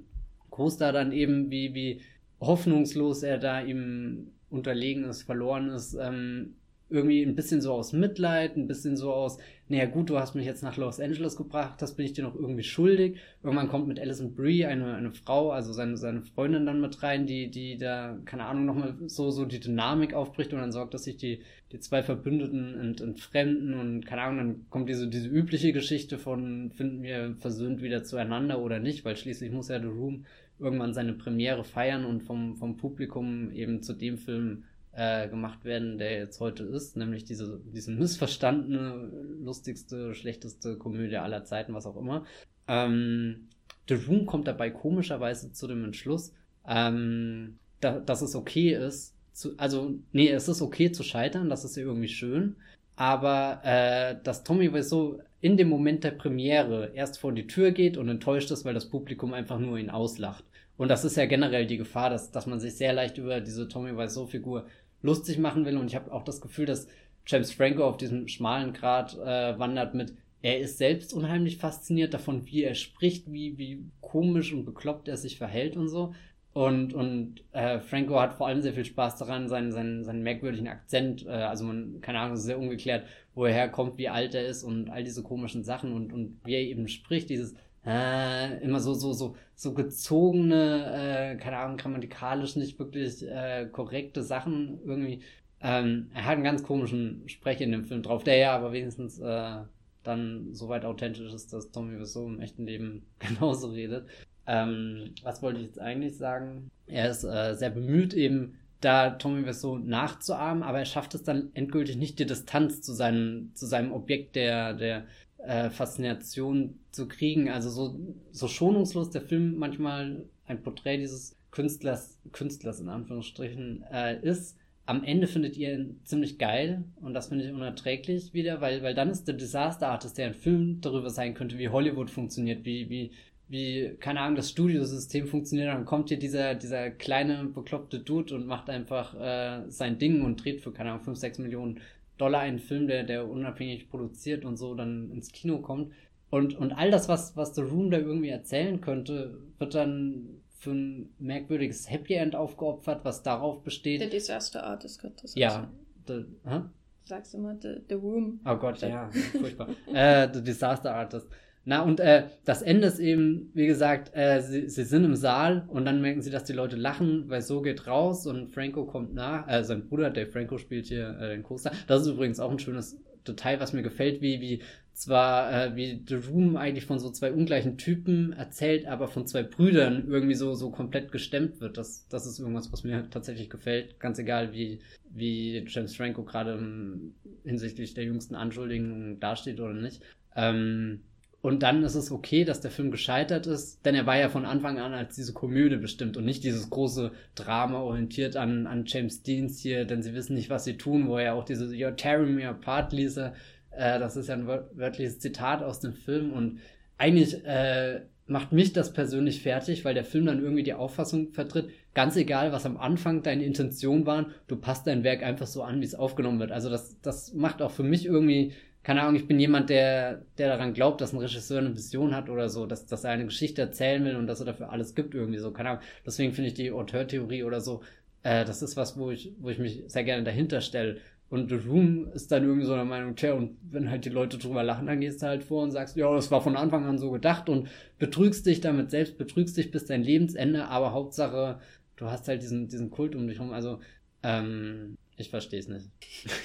Co-Star dann eben, wie, wie hoffnungslos er da ihm unterlegen ist, verloren ist. Ähm, irgendwie ein bisschen so aus Mitleid, ein bisschen so aus, naja gut, du hast mich jetzt nach Los Angeles gebracht, das bin ich dir noch irgendwie schuldig. Irgendwann kommt mit Alison Brie eine, eine Frau, also seine, seine Freundin dann mit rein, die, die da, keine Ahnung, nochmal so, so die Dynamik aufbricht und dann sorgt, dass sich die, die zwei Verbündeten ent, entfremden und keine Ahnung, dann kommt diese, diese übliche Geschichte von, finden wir versöhnt wieder zueinander oder nicht, weil schließlich muss ja The Room irgendwann seine Premiere feiern und vom, vom Publikum eben zu dem Film äh, gemacht werden, der jetzt heute ist, nämlich diese, diese missverstandene, lustigste, schlechteste Komödie aller Zeiten, was auch immer. Ähm, The Room kommt dabei komischerweise zu dem Entschluss, ähm, da, dass es okay ist, zu, also, nee, es ist okay zu scheitern, das ist ja irgendwie schön, aber äh, dass Tommy Wiseau in dem Moment der Premiere erst vor die Tür geht und enttäuscht ist, weil das Publikum einfach nur ihn auslacht. Und das ist ja generell die Gefahr, dass, dass man sich sehr leicht über diese Tommy Wiseau-Figur lustig machen will. Und ich habe auch das Gefühl, dass James Franco auf diesem schmalen Grad äh, wandert mit, er ist selbst unheimlich fasziniert davon, wie er spricht, wie, wie komisch und bekloppt er sich verhält und so. Und, und äh, Franco hat vor allem sehr viel Spaß daran, seinen, seinen, seinen merkwürdigen Akzent, äh, also man, keine Ahnung, sehr ungeklärt, wo er herkommt, wie alt er ist und all diese komischen Sachen und, und wie er eben spricht, dieses, äh, immer so, so, so, so gezogene, äh, keine Ahnung, grammatikalisch nicht wirklich äh, korrekte Sachen irgendwie. Ähm, er hat einen ganz komischen Sprech in dem Film drauf, der ja aber wenigstens äh, dann soweit authentisch ist, dass Tommy Wiseau im echten Leben genauso redet. Ähm, was wollte ich jetzt eigentlich sagen? Er ist äh, sehr bemüht, eben da Tommy Wiseau nachzuahmen, aber er schafft es dann endgültig nicht, die Distanz zu seinem, zu seinem Objekt der, der äh, Faszination zu kriegen. Also so, so schonungslos der Film manchmal ein Porträt dieses Künstlers, Künstlers in Anführungsstrichen äh, ist. Am Ende findet ihr ihn ziemlich geil und das finde ich unerträglich wieder, weil, weil dann ist der Disaster Artist, der ein Film darüber sein könnte, wie Hollywood funktioniert, wie, wie, wie, keine Ahnung, das Studiosystem funktioniert, dann kommt hier dieser, dieser kleine, bekloppte Dude und macht einfach äh, sein Ding und dreht für, keine Ahnung, 5, 6 Millionen Dollar einen Film, der, der unabhängig produziert und so dann ins Kino kommt. Und, und all das, was, was The Room da irgendwie erzählen könnte, wird dann für ein merkwürdiges Happy End aufgeopfert, was darauf besteht. Der Disaster Artist könnte das Ja. The, hä? Sagst du mal, the, the Room. Oh Gott, ja, furchtbar. äh, the Disaster Artist. Na, und äh, das Ende ist eben, wie gesagt, äh, sie, sie sind im Saal und dann merken sie, dass die Leute lachen, weil so geht raus und Franco kommt nach, äh, sein Bruder, Dave Franco, spielt hier äh, den Coaster. Das ist übrigens auch ein schönes Detail, was mir gefällt, wie, wie zwar, äh, wie The Room eigentlich von so zwei ungleichen Typen erzählt, aber von zwei Brüdern irgendwie so, so komplett gestemmt wird. Das, das ist irgendwas, was mir tatsächlich gefällt. Ganz egal, wie, wie James Franco gerade hinsichtlich der jüngsten Anschuldigungen dasteht oder nicht. Ähm, und dann ist es okay, dass der Film gescheitert ist, denn er war ja von Anfang an als diese Komödie bestimmt und nicht dieses große Drama orientiert an, an James Deans hier, denn sie wissen nicht, was sie tun, wo er auch diese You're tearing me apart ließe. Äh, das ist ja ein wörtliches Zitat aus dem Film und eigentlich äh, macht mich das persönlich fertig, weil der Film dann irgendwie die Auffassung vertritt, ganz egal, was am Anfang deine Intention waren, du passt dein Werk einfach so an, wie es aufgenommen wird. Also das, das macht auch für mich irgendwie keine Ahnung, ich bin jemand, der, der daran glaubt, dass ein Regisseur eine Vision hat oder so, dass, dass er eine Geschichte erzählen will und dass er dafür alles gibt irgendwie so, keine Ahnung. Deswegen finde ich die Auteur-Theorie oder so, äh, das ist was, wo ich, wo ich mich sehr gerne dahinter stelle. Und The Room ist dann irgendwie so der Meinung, tja, und wenn halt die Leute drüber lachen, dann gehst du halt vor und sagst, ja, das war von Anfang an so gedacht und betrügst dich damit selbst, betrügst dich bis dein Lebensende, aber Hauptsache, du hast halt diesen, diesen Kult um dich herum. Also, ähm, ich verstehe es nicht.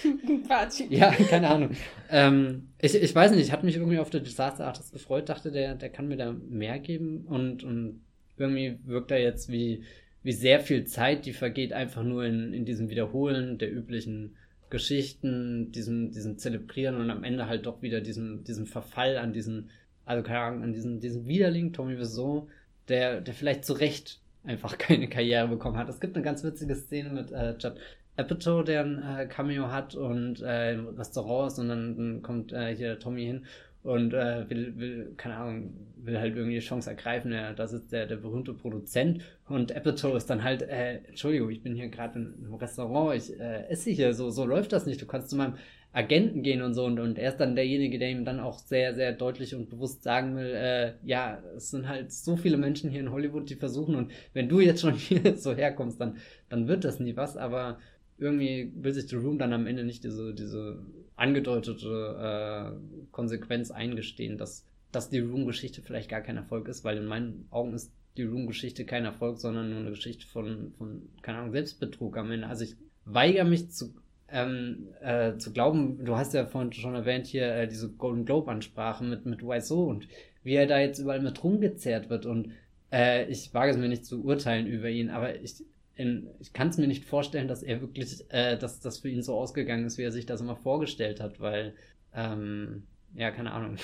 ja, keine Ahnung. Ähm, ich, ich weiß nicht, ich hatte mich irgendwie auf der Disaster Artist gefreut, dachte, der, der kann mir da mehr geben und, und irgendwie wirkt er jetzt wie, wie sehr viel Zeit, die vergeht einfach nur in, in diesem Wiederholen der üblichen Geschichten, diesem, diesem Zelebrieren und am Ende halt doch wieder diesem, diesem Verfall an diesen, also keine Ahnung, an diesen, diesen Widerling, Tommy Wiseau, der, der vielleicht zu Recht einfach keine Karriere bekommen hat. Es gibt eine ganz witzige Szene mit äh, Judd Apatow, der ein äh, Cameo hat und äh, im Restaurant ist und dann, dann kommt äh, hier Tommy hin und äh, will, will, keine Ahnung, will halt irgendwie die Chance ergreifen. Ja, das ist der, der berühmte Produzent und Apatow ist dann halt, äh, Entschuldigung, ich bin hier gerade im Restaurant, ich äh, esse hier, so, so läuft das nicht. Du kannst zu meinem Agenten gehen und so und, und er ist dann derjenige, der ihm dann auch sehr, sehr deutlich und bewusst sagen will, äh, ja, es sind halt so viele Menschen hier in Hollywood, die versuchen und wenn du jetzt schon hier so herkommst, dann, dann wird das nie was, aber irgendwie will sich The Room dann am Ende nicht diese, diese angedeutete äh, Konsequenz eingestehen, dass, dass die Room-Geschichte vielleicht gar kein Erfolg ist, weil in meinen Augen ist die Room-Geschichte kein Erfolg, sondern nur eine Geschichte von, von, keine Ahnung, Selbstbetrug am Ende. Also ich weigere mich zu, ähm, äh, zu glauben, du hast ja vorhin schon erwähnt hier äh, diese Golden Globe-Ansprache mit, mit Wiseau und wie er da jetzt überall mit rumgezerrt wird und äh, ich wage es mir nicht zu urteilen über ihn, aber ich, in, ich kann es mir nicht vorstellen, dass er wirklich, äh, dass das für ihn so ausgegangen ist, wie er sich das immer vorgestellt hat, weil, ähm, ja, keine Ahnung.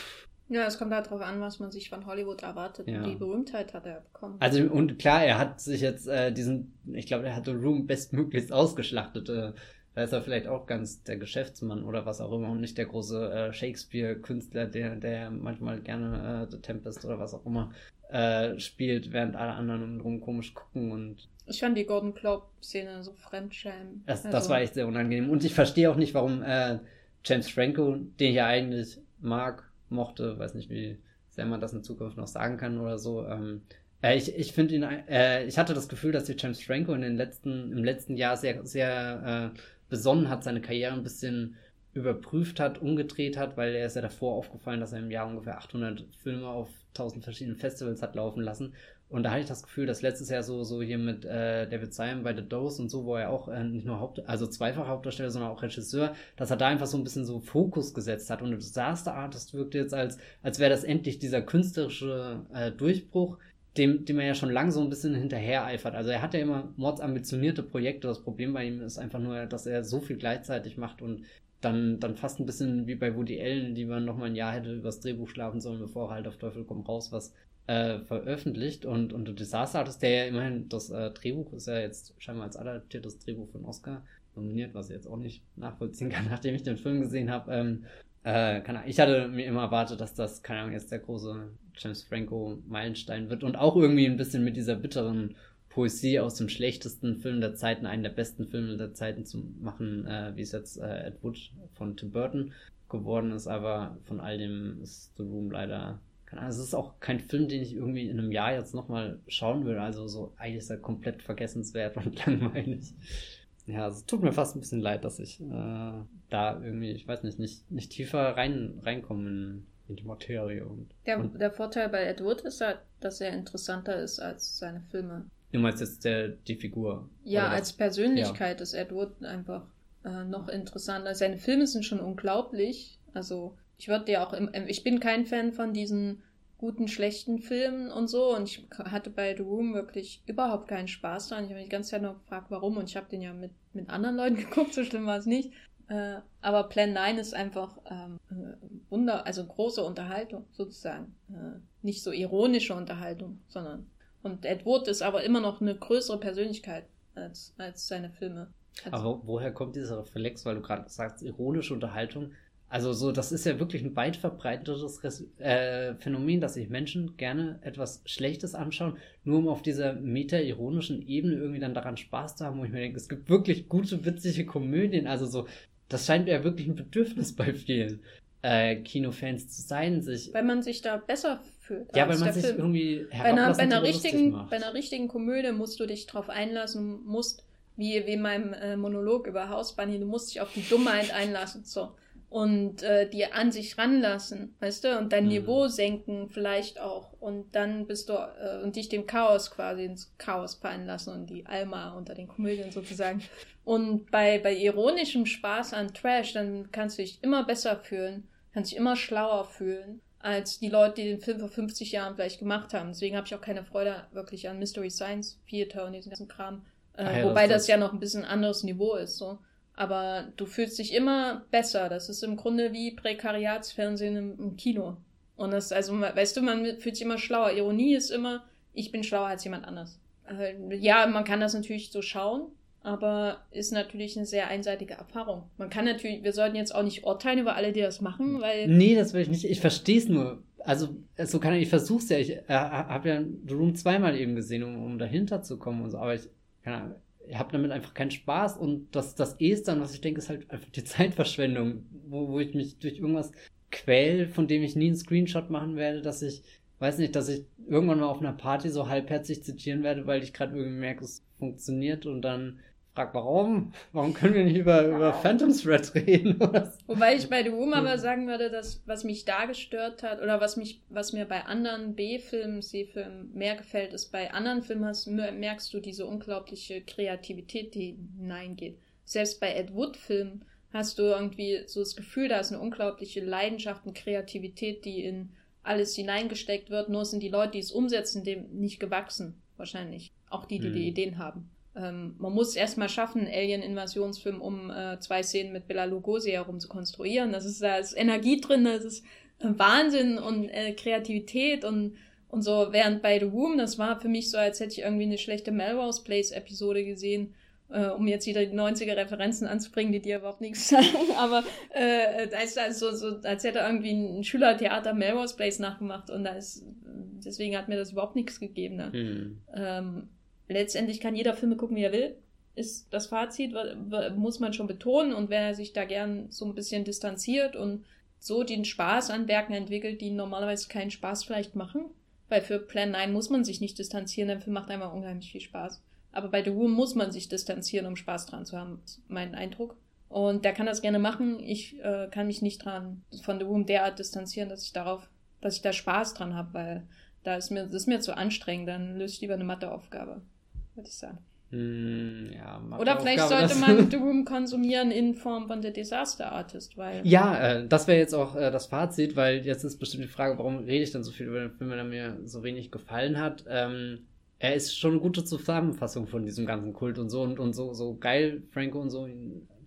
Ja, es kommt halt darauf an, was man sich von Hollywood erwartet. Ja. Und die Berühmtheit hat er bekommen. Also, und klar, er hat sich jetzt äh, diesen, ich glaube, er hat The Room bestmöglichst ausgeschlachtet. Äh, da ist er vielleicht auch ganz der Geschäftsmann oder was auch immer und nicht der große äh, Shakespeare-Künstler, der, der manchmal gerne äh, The Tempest oder was auch immer äh, spielt, während alle anderen um drum komisch gucken und. Ich fand die Gordon Globe-Szene so fremdschämen. Das, also. das war echt sehr unangenehm. Und ich verstehe auch nicht, warum äh, James Franco, den ich ja eigentlich mag, mochte, weiß nicht, wie sehr man das in Zukunft noch sagen kann oder so. Ähm, äh, ich ich finde ihn, äh, ich hatte das Gefühl, dass die James Franco in den letzten, im letzten Jahr sehr, sehr äh, besonnen hat, seine Karriere ein bisschen überprüft hat, umgedreht hat, weil er ist ja davor aufgefallen, dass er im Jahr ungefähr 800 Filme auf 1000 verschiedenen Festivals hat laufen lassen. Und da hatte ich das Gefühl, dass letztes Jahr so, so hier mit äh, David Simon bei The Dose und so, wo er auch äh, nicht nur Haupt, also zweifach Hauptdarsteller, sondern auch Regisseur, dass er da einfach so ein bisschen so Fokus gesetzt hat. Und Disaster Artist wirkte jetzt als, als wäre das endlich dieser künstlerische äh, Durchbruch, dem, dem er ja schon lange so ein bisschen hinterher eifert. Also er hat ja immer mordsambitionierte Projekte. Das Problem bei ihm ist einfach nur, dass er so viel gleichzeitig macht und dann, dann fast ein bisschen wie bei Woody Allen, die man noch mal ein Jahr hätte übers Drehbuch schlafen sollen, bevor er halt auf Teufel komm raus was äh, veröffentlicht. Und, und Disaster Artist, der ja immerhin, das äh, Drehbuch ist ja jetzt scheinbar als adaptiertes Drehbuch von Oscar nominiert, was ich jetzt auch nicht nachvollziehen kann, nachdem ich den Film gesehen habe. Ähm, äh, keine Ahnung, ich hatte mir immer erwartet, dass das, keine Ahnung, jetzt der große James Franco Meilenstein wird und auch irgendwie ein bisschen mit dieser bitteren Poesie aus dem schlechtesten Film der Zeiten, einen der besten Filme der Zeiten zu machen, äh, wie es jetzt äh, Ed Wood von Tim Burton geworden ist, aber von all dem ist The Room leider keine Ahnung, es ist auch kein Film, den ich irgendwie in einem Jahr jetzt nochmal schauen will, also so eigentlich ist er komplett vergessenswert und langweilig. Ja, es tut mir fast ein bisschen leid, dass ich äh, da irgendwie, ich weiß nicht, nicht, nicht tiefer rein, reinkomme in, in die Materie. Und, der, und der Vorteil bei Ed Wood ist halt, dass er interessanter ist als seine Filme. Du meinst jetzt der, die Figur? Ja, als Persönlichkeit ja. ist Edward einfach äh, noch interessanter. Seine Filme sind schon unglaublich. Also ich würde ja auch, im, ich bin kein Fan von diesen guten, schlechten Filmen und so. Und ich hatte bei The Room wirklich überhaupt keinen Spaß dran. Ich habe mich die ganze Zeit nur gefragt, warum. Und ich habe den ja mit, mit anderen Leuten geguckt, so schlimm war es nicht. Äh, aber Plan 9 ist einfach ähm, äh, Wunder, also große Unterhaltung sozusagen. Äh, nicht so ironische Unterhaltung, sondern und Ed Wood ist aber immer noch eine größere Persönlichkeit als, als seine Filme. Also aber woher kommt dieser Reflex, weil du gerade sagst, ironische Unterhaltung? Also so, das ist ja wirklich ein weit verbreitetes äh, Phänomen, dass sich Menschen gerne etwas Schlechtes anschauen, nur um auf dieser meta-ironischen Ebene irgendwie dann daran Spaß zu haben, wo ich mir denke, es gibt wirklich gute, witzige Komödien. Also so, das scheint ja wirklich ein Bedürfnis bei vielen äh, Kinofans zu sein, sich. Weil man sich da besser fühlt. Ja, weil man sich Film. irgendwie bei einer, bei einer richtigen, bei einer richtigen Komödie musst du dich drauf einlassen, musst, wie, wie in meinem äh, Monolog über House Bunny, du musst dich auf die Dummheit einlassen, so. Und äh, dir an sich ranlassen, weißt du, und dein mhm. Niveau senken vielleicht auch. Und dann bist du, äh, und dich dem Chaos quasi ins Chaos fallen lassen und die Alma unter den Komödien sozusagen. Und bei, bei ironischem Spaß an Trash, dann kannst du dich immer besser fühlen, kannst dich immer schlauer fühlen als die Leute, die den Film vor 50 Jahren vielleicht gemacht haben. Deswegen habe ich auch keine Freude wirklich an Mystery Science Theater und diesen ganzen Kram. Äh, ah ja, wobei das, das, ja noch ein bisschen anderes Niveau ist. So. Aber du fühlst dich immer besser. Das ist im Grunde wie Prekariatsfernsehen im, im Kino. Und das, also, weißt du, man fühlt sich immer schlauer. Ironie ist immer, ich bin schlauer als jemand anders. Äh, ja, man kann das natürlich so schauen, aber ist natürlich eine sehr einseitige Erfahrung. Man kann natürlich, wir sollten jetzt auch nicht urteilen über alle, die das machen, weil. Nee, das will ich nicht. Ich verstehe es nur. Also, so kann ich, ich versuch's ja. Ich äh, habe ja The Room zweimal eben gesehen, um, um dahinter zu kommen und so, aber ich, keine Ahnung, habe damit einfach keinen Spaß und das, das eh ist dann, was ich denke, ist halt einfach die Zeitverschwendung, wo, wo ich mich durch irgendwas quäl, von dem ich nie einen Screenshot machen werde, dass ich, weiß nicht, dass ich irgendwann mal auf einer Party so halbherzig zitieren werde, weil ich gerade irgendwie merke, es funktioniert und dann frag warum. Warum können wir nicht über, über Phantom Thread reden? Wobei ich bei The Room aber sagen würde, dass was mich da gestört hat oder was mich, was mir bei anderen B-Filmen, C-Filmen mehr gefällt, ist bei anderen Filmen hast, merkst du diese unglaubliche Kreativität, die hineingeht. Selbst bei Ed Wood-Filmen hast du irgendwie so das Gefühl, da ist eine unglaubliche Leidenschaft und Kreativität, die in alles hineingesteckt wird. Nur sind die Leute, die es umsetzen, dem nicht gewachsen. Wahrscheinlich. Auch die, die hm. die Ideen haben. Ähm, man muss erstmal schaffen, Alien-Invasionsfilm, um äh, zwei Szenen mit Bella Lugosi herum zu konstruieren. Das ist, da ist Energie drin, das ist äh, Wahnsinn und äh, Kreativität und, und so. Während bei The Room, das war für mich so, als hätte ich irgendwie eine schlechte Melrose Place-Episode gesehen, äh, um jetzt wieder die 90er-Referenzen anzubringen, die dir überhaupt nichts sagen. Aber äh, da ist also so, als hätte irgendwie ein Schülertheater Melrose Place nachgemacht und da ist, deswegen hat mir das überhaupt nichts gegeben. Ne? Mhm. Ähm, letztendlich kann jeder Filme gucken, wie er will, ist das Fazit, muss man schon betonen. Und wenn er sich da gern so ein bisschen distanziert und so den Spaß an Werken entwickelt, die normalerweise keinen Spaß vielleicht machen, weil für Plan 9 muss man sich nicht distanzieren, der Film macht einfach unheimlich viel Spaß. Aber bei The Room muss man sich distanzieren, um Spaß dran zu haben, ist mein Eindruck. Und der kann das gerne machen. Ich äh, kann mich nicht dran von The Room derart distanzieren, dass ich darauf, dass ich da Spaß dran habe, weil da ist mir, das ist mir zu anstrengend. Dann löse ich lieber eine Matheaufgabe würde ich sagen. Hm, ja, Oder vielleicht sollte man Doom konsumieren in Form von der Disaster Artist, weil. Ja, äh, das wäre jetzt auch äh, das Fazit, weil jetzt ist bestimmt die Frage, warum rede ich dann so viel über den Film, wenn er mir so wenig gefallen hat. Ähm, er ist schon eine gute Zusammenfassung von diesem ganzen Kult und so und, und so, so geil Franco und so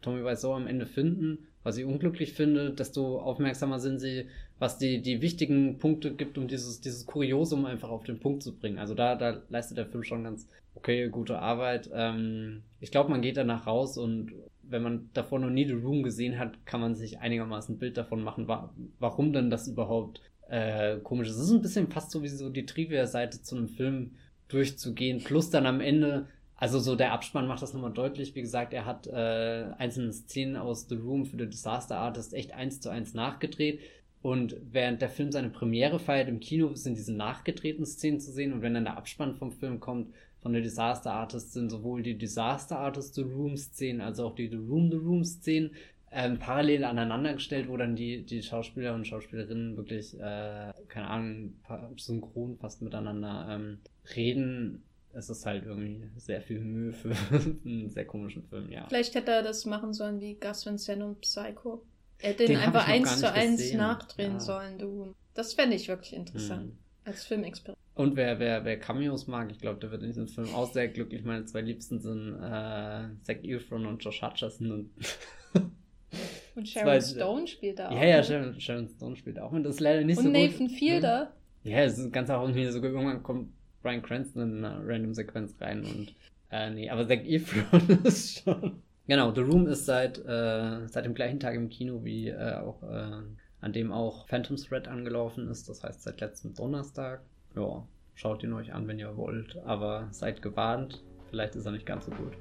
Tommy Wiseau am Ende finden, was ich unglücklich finde, desto aufmerksamer sind sie, was die, die wichtigen Punkte gibt, um dieses, dieses Kuriosum einfach auf den Punkt zu bringen. Also da, da leistet der Film schon ganz okay, gute Arbeit. Ähm, ich glaube, man geht danach raus und wenn man davor noch nie The Room gesehen hat, kann man sich einigermaßen ein Bild davon machen, wa warum denn das überhaupt äh, komisch ist. Es ist ein bisschen fast so wie so die Trivia-Seite zu einem Film durchzugehen, plus dann am Ende, also so der Abspann macht das nochmal deutlich. Wie gesagt, er hat äh, einzelne Szenen aus The Room für The Disaster Artist echt eins zu eins nachgedreht. Und während der Film seine Premiere feiert im Kino, sind diese nachgedrehten Szenen zu sehen. Und wenn dann der Abspann vom Film kommt, von der Disaster Artist sind sowohl die Disaster Artist The Room Szenen als auch die The Room The Room Szenen ähm, parallel aneinandergestellt, wo dann die, die Schauspieler und Schauspielerinnen wirklich, äh, keine Ahnung, synchron fast miteinander ähm, reden. Es ist halt irgendwie sehr viel Mühe für einen sehr komischen Film, ja. Vielleicht hätte er das machen sollen wie Gus Van Sant und Psycho. Er hätte den, den einfach eins zu eins nachdrehen ja. sollen, du. Das fände ich wirklich interessant. Hm. Als Filmexperiment. Und wer, wer, wer Cameos mag, ich glaube, der wird in diesem Film auch sehr glücklich. Meine zwei Liebsten sind äh, Zac Efron und Josh Hutcherson. Und, und Sharon Stone spielt da auch. Ja, ja, Sharon, Sharon Stone spielt auch. Und das ist leider nicht und so Nathan gut. Fielder. Ja, es ist ganz auch irgendwie sogar irgendwann kommt Brian Cranston in eine random Sequenz rein und äh, nee, aber Zac Efron ist schon. Genau, The Room ist seit, äh, seit dem gleichen Tag im Kino wie äh, auch, äh, an dem auch Phantom Thread angelaufen ist. Das heißt seit letztem Donnerstag ja, schaut ihn euch an, wenn ihr wollt. Aber seid gewarnt, vielleicht ist er nicht ganz so gut.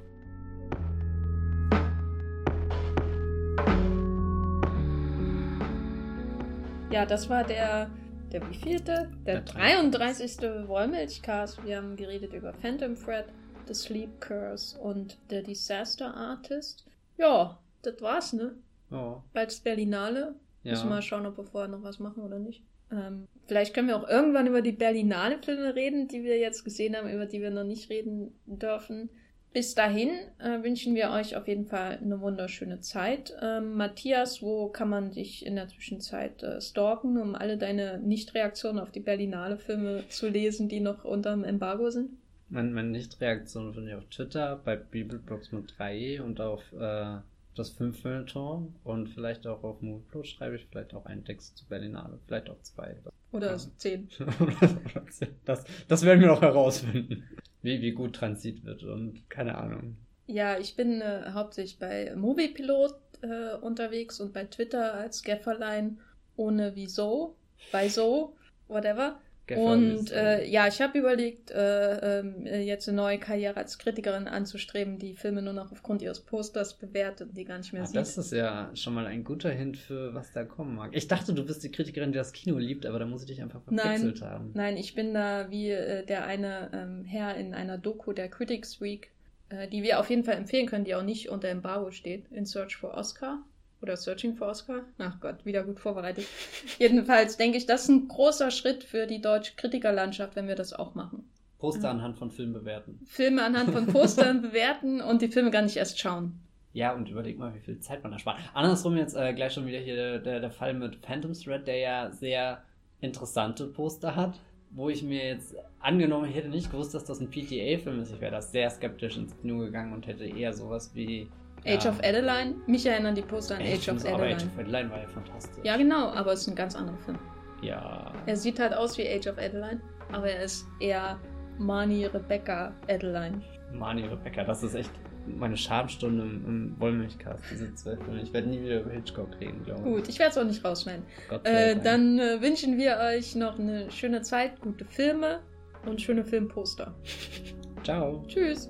Ja, das war der, der wievielte? Der, der 33. Wollmilchcast. Wir haben geredet über Phantom Thread, The Sleep Curse und The Disaster Artist. Ja, das war's, ne? Ja. Bald Berlinale. Ja. Müssen wir mal schauen, ob wir vorher noch was machen oder nicht. Ähm, vielleicht können wir auch irgendwann über die Berlinale Filme reden, die wir jetzt gesehen haben, über die wir noch nicht reden dürfen. Bis dahin äh, wünschen wir euch auf jeden Fall eine wunderschöne Zeit. Ähm, Matthias, wo kann man dich in der Zwischenzeit äh, stalken, um alle deine Nichtreaktionen auf die Berlinale Filme zu lesen, die noch unter dem Embargo sind? Meine, meine Nichtreaktion finde ich auf Twitter, bei Bibelblogs mit 3e und auf äh, das Fünf-Feuilleton und vielleicht auch auf Moodplot schreibe ich vielleicht auch einen Text zu Berlinale, vielleicht auch zwei. Oder ja. zehn. das, das werden wir noch herausfinden, wie, wie gut Transit wird und keine Ahnung. Ja, ich bin äh, hauptsächlich bei Moviepilot äh, unterwegs und bei Twitter als Gafferlein ohne Wieso, bei so, whatever. Und äh, ja, ich habe überlegt, äh, äh, jetzt eine neue Karriere als Kritikerin anzustreben, die Filme nur noch aufgrund ihres Posters bewertet und die gar nicht mehr ah, sieht. Das ist ja schon mal ein guter Hint für was da kommen mag. Ich dachte, du bist die Kritikerin, die das Kino liebt, aber da muss ich dich einfach verwechselt haben. Nein, ich bin da wie äh, der eine ähm, Herr in einer Doku der Critics Week äh, die wir auf jeden Fall empfehlen können, die auch nicht unter Embargo steht, In Search for Oscar oder Searching for Oscar. Ach Gott, wieder gut vorbereitet. Jedenfalls denke ich, das ist ein großer Schritt für die deutsche Kritikerlandschaft, wenn wir das auch machen. Poster anhand von Filmen bewerten. Filme anhand von Postern bewerten und die Filme gar nicht erst schauen. Ja, und überleg mal, wie viel Zeit man da spart. Andersrum jetzt äh, gleich schon wieder hier der, der, der Fall mit Phantom Thread, der ja sehr interessante Poster hat, wo ich mir jetzt angenommen hätte nicht gewusst, dass das ein PTA-Film ist. Ich wäre da sehr skeptisch ins Kino gegangen und hätte eher sowas wie Age of Adeline. Mich erinnern die Poster an Age of Adeline. Aber Age of Adeline war ja fantastisch. Ja, genau, aber es ist ein ganz anderer Film. Ja. Er sieht halt aus wie Age of Adeline, aber er ist eher Mani Rebecca Adeline. Mani Rebecca, das ist echt meine Schamstunde im, im Wollmilchcast, diese zwölf Filme. Ich werde nie wieder über Hitchcock reden, glaube ich. Gut, ich werde es auch nicht rausschneiden. Äh, dann äh, wünschen wir euch noch eine schöne Zeit, gute Filme und schöne Filmposter. Ciao. Tschüss.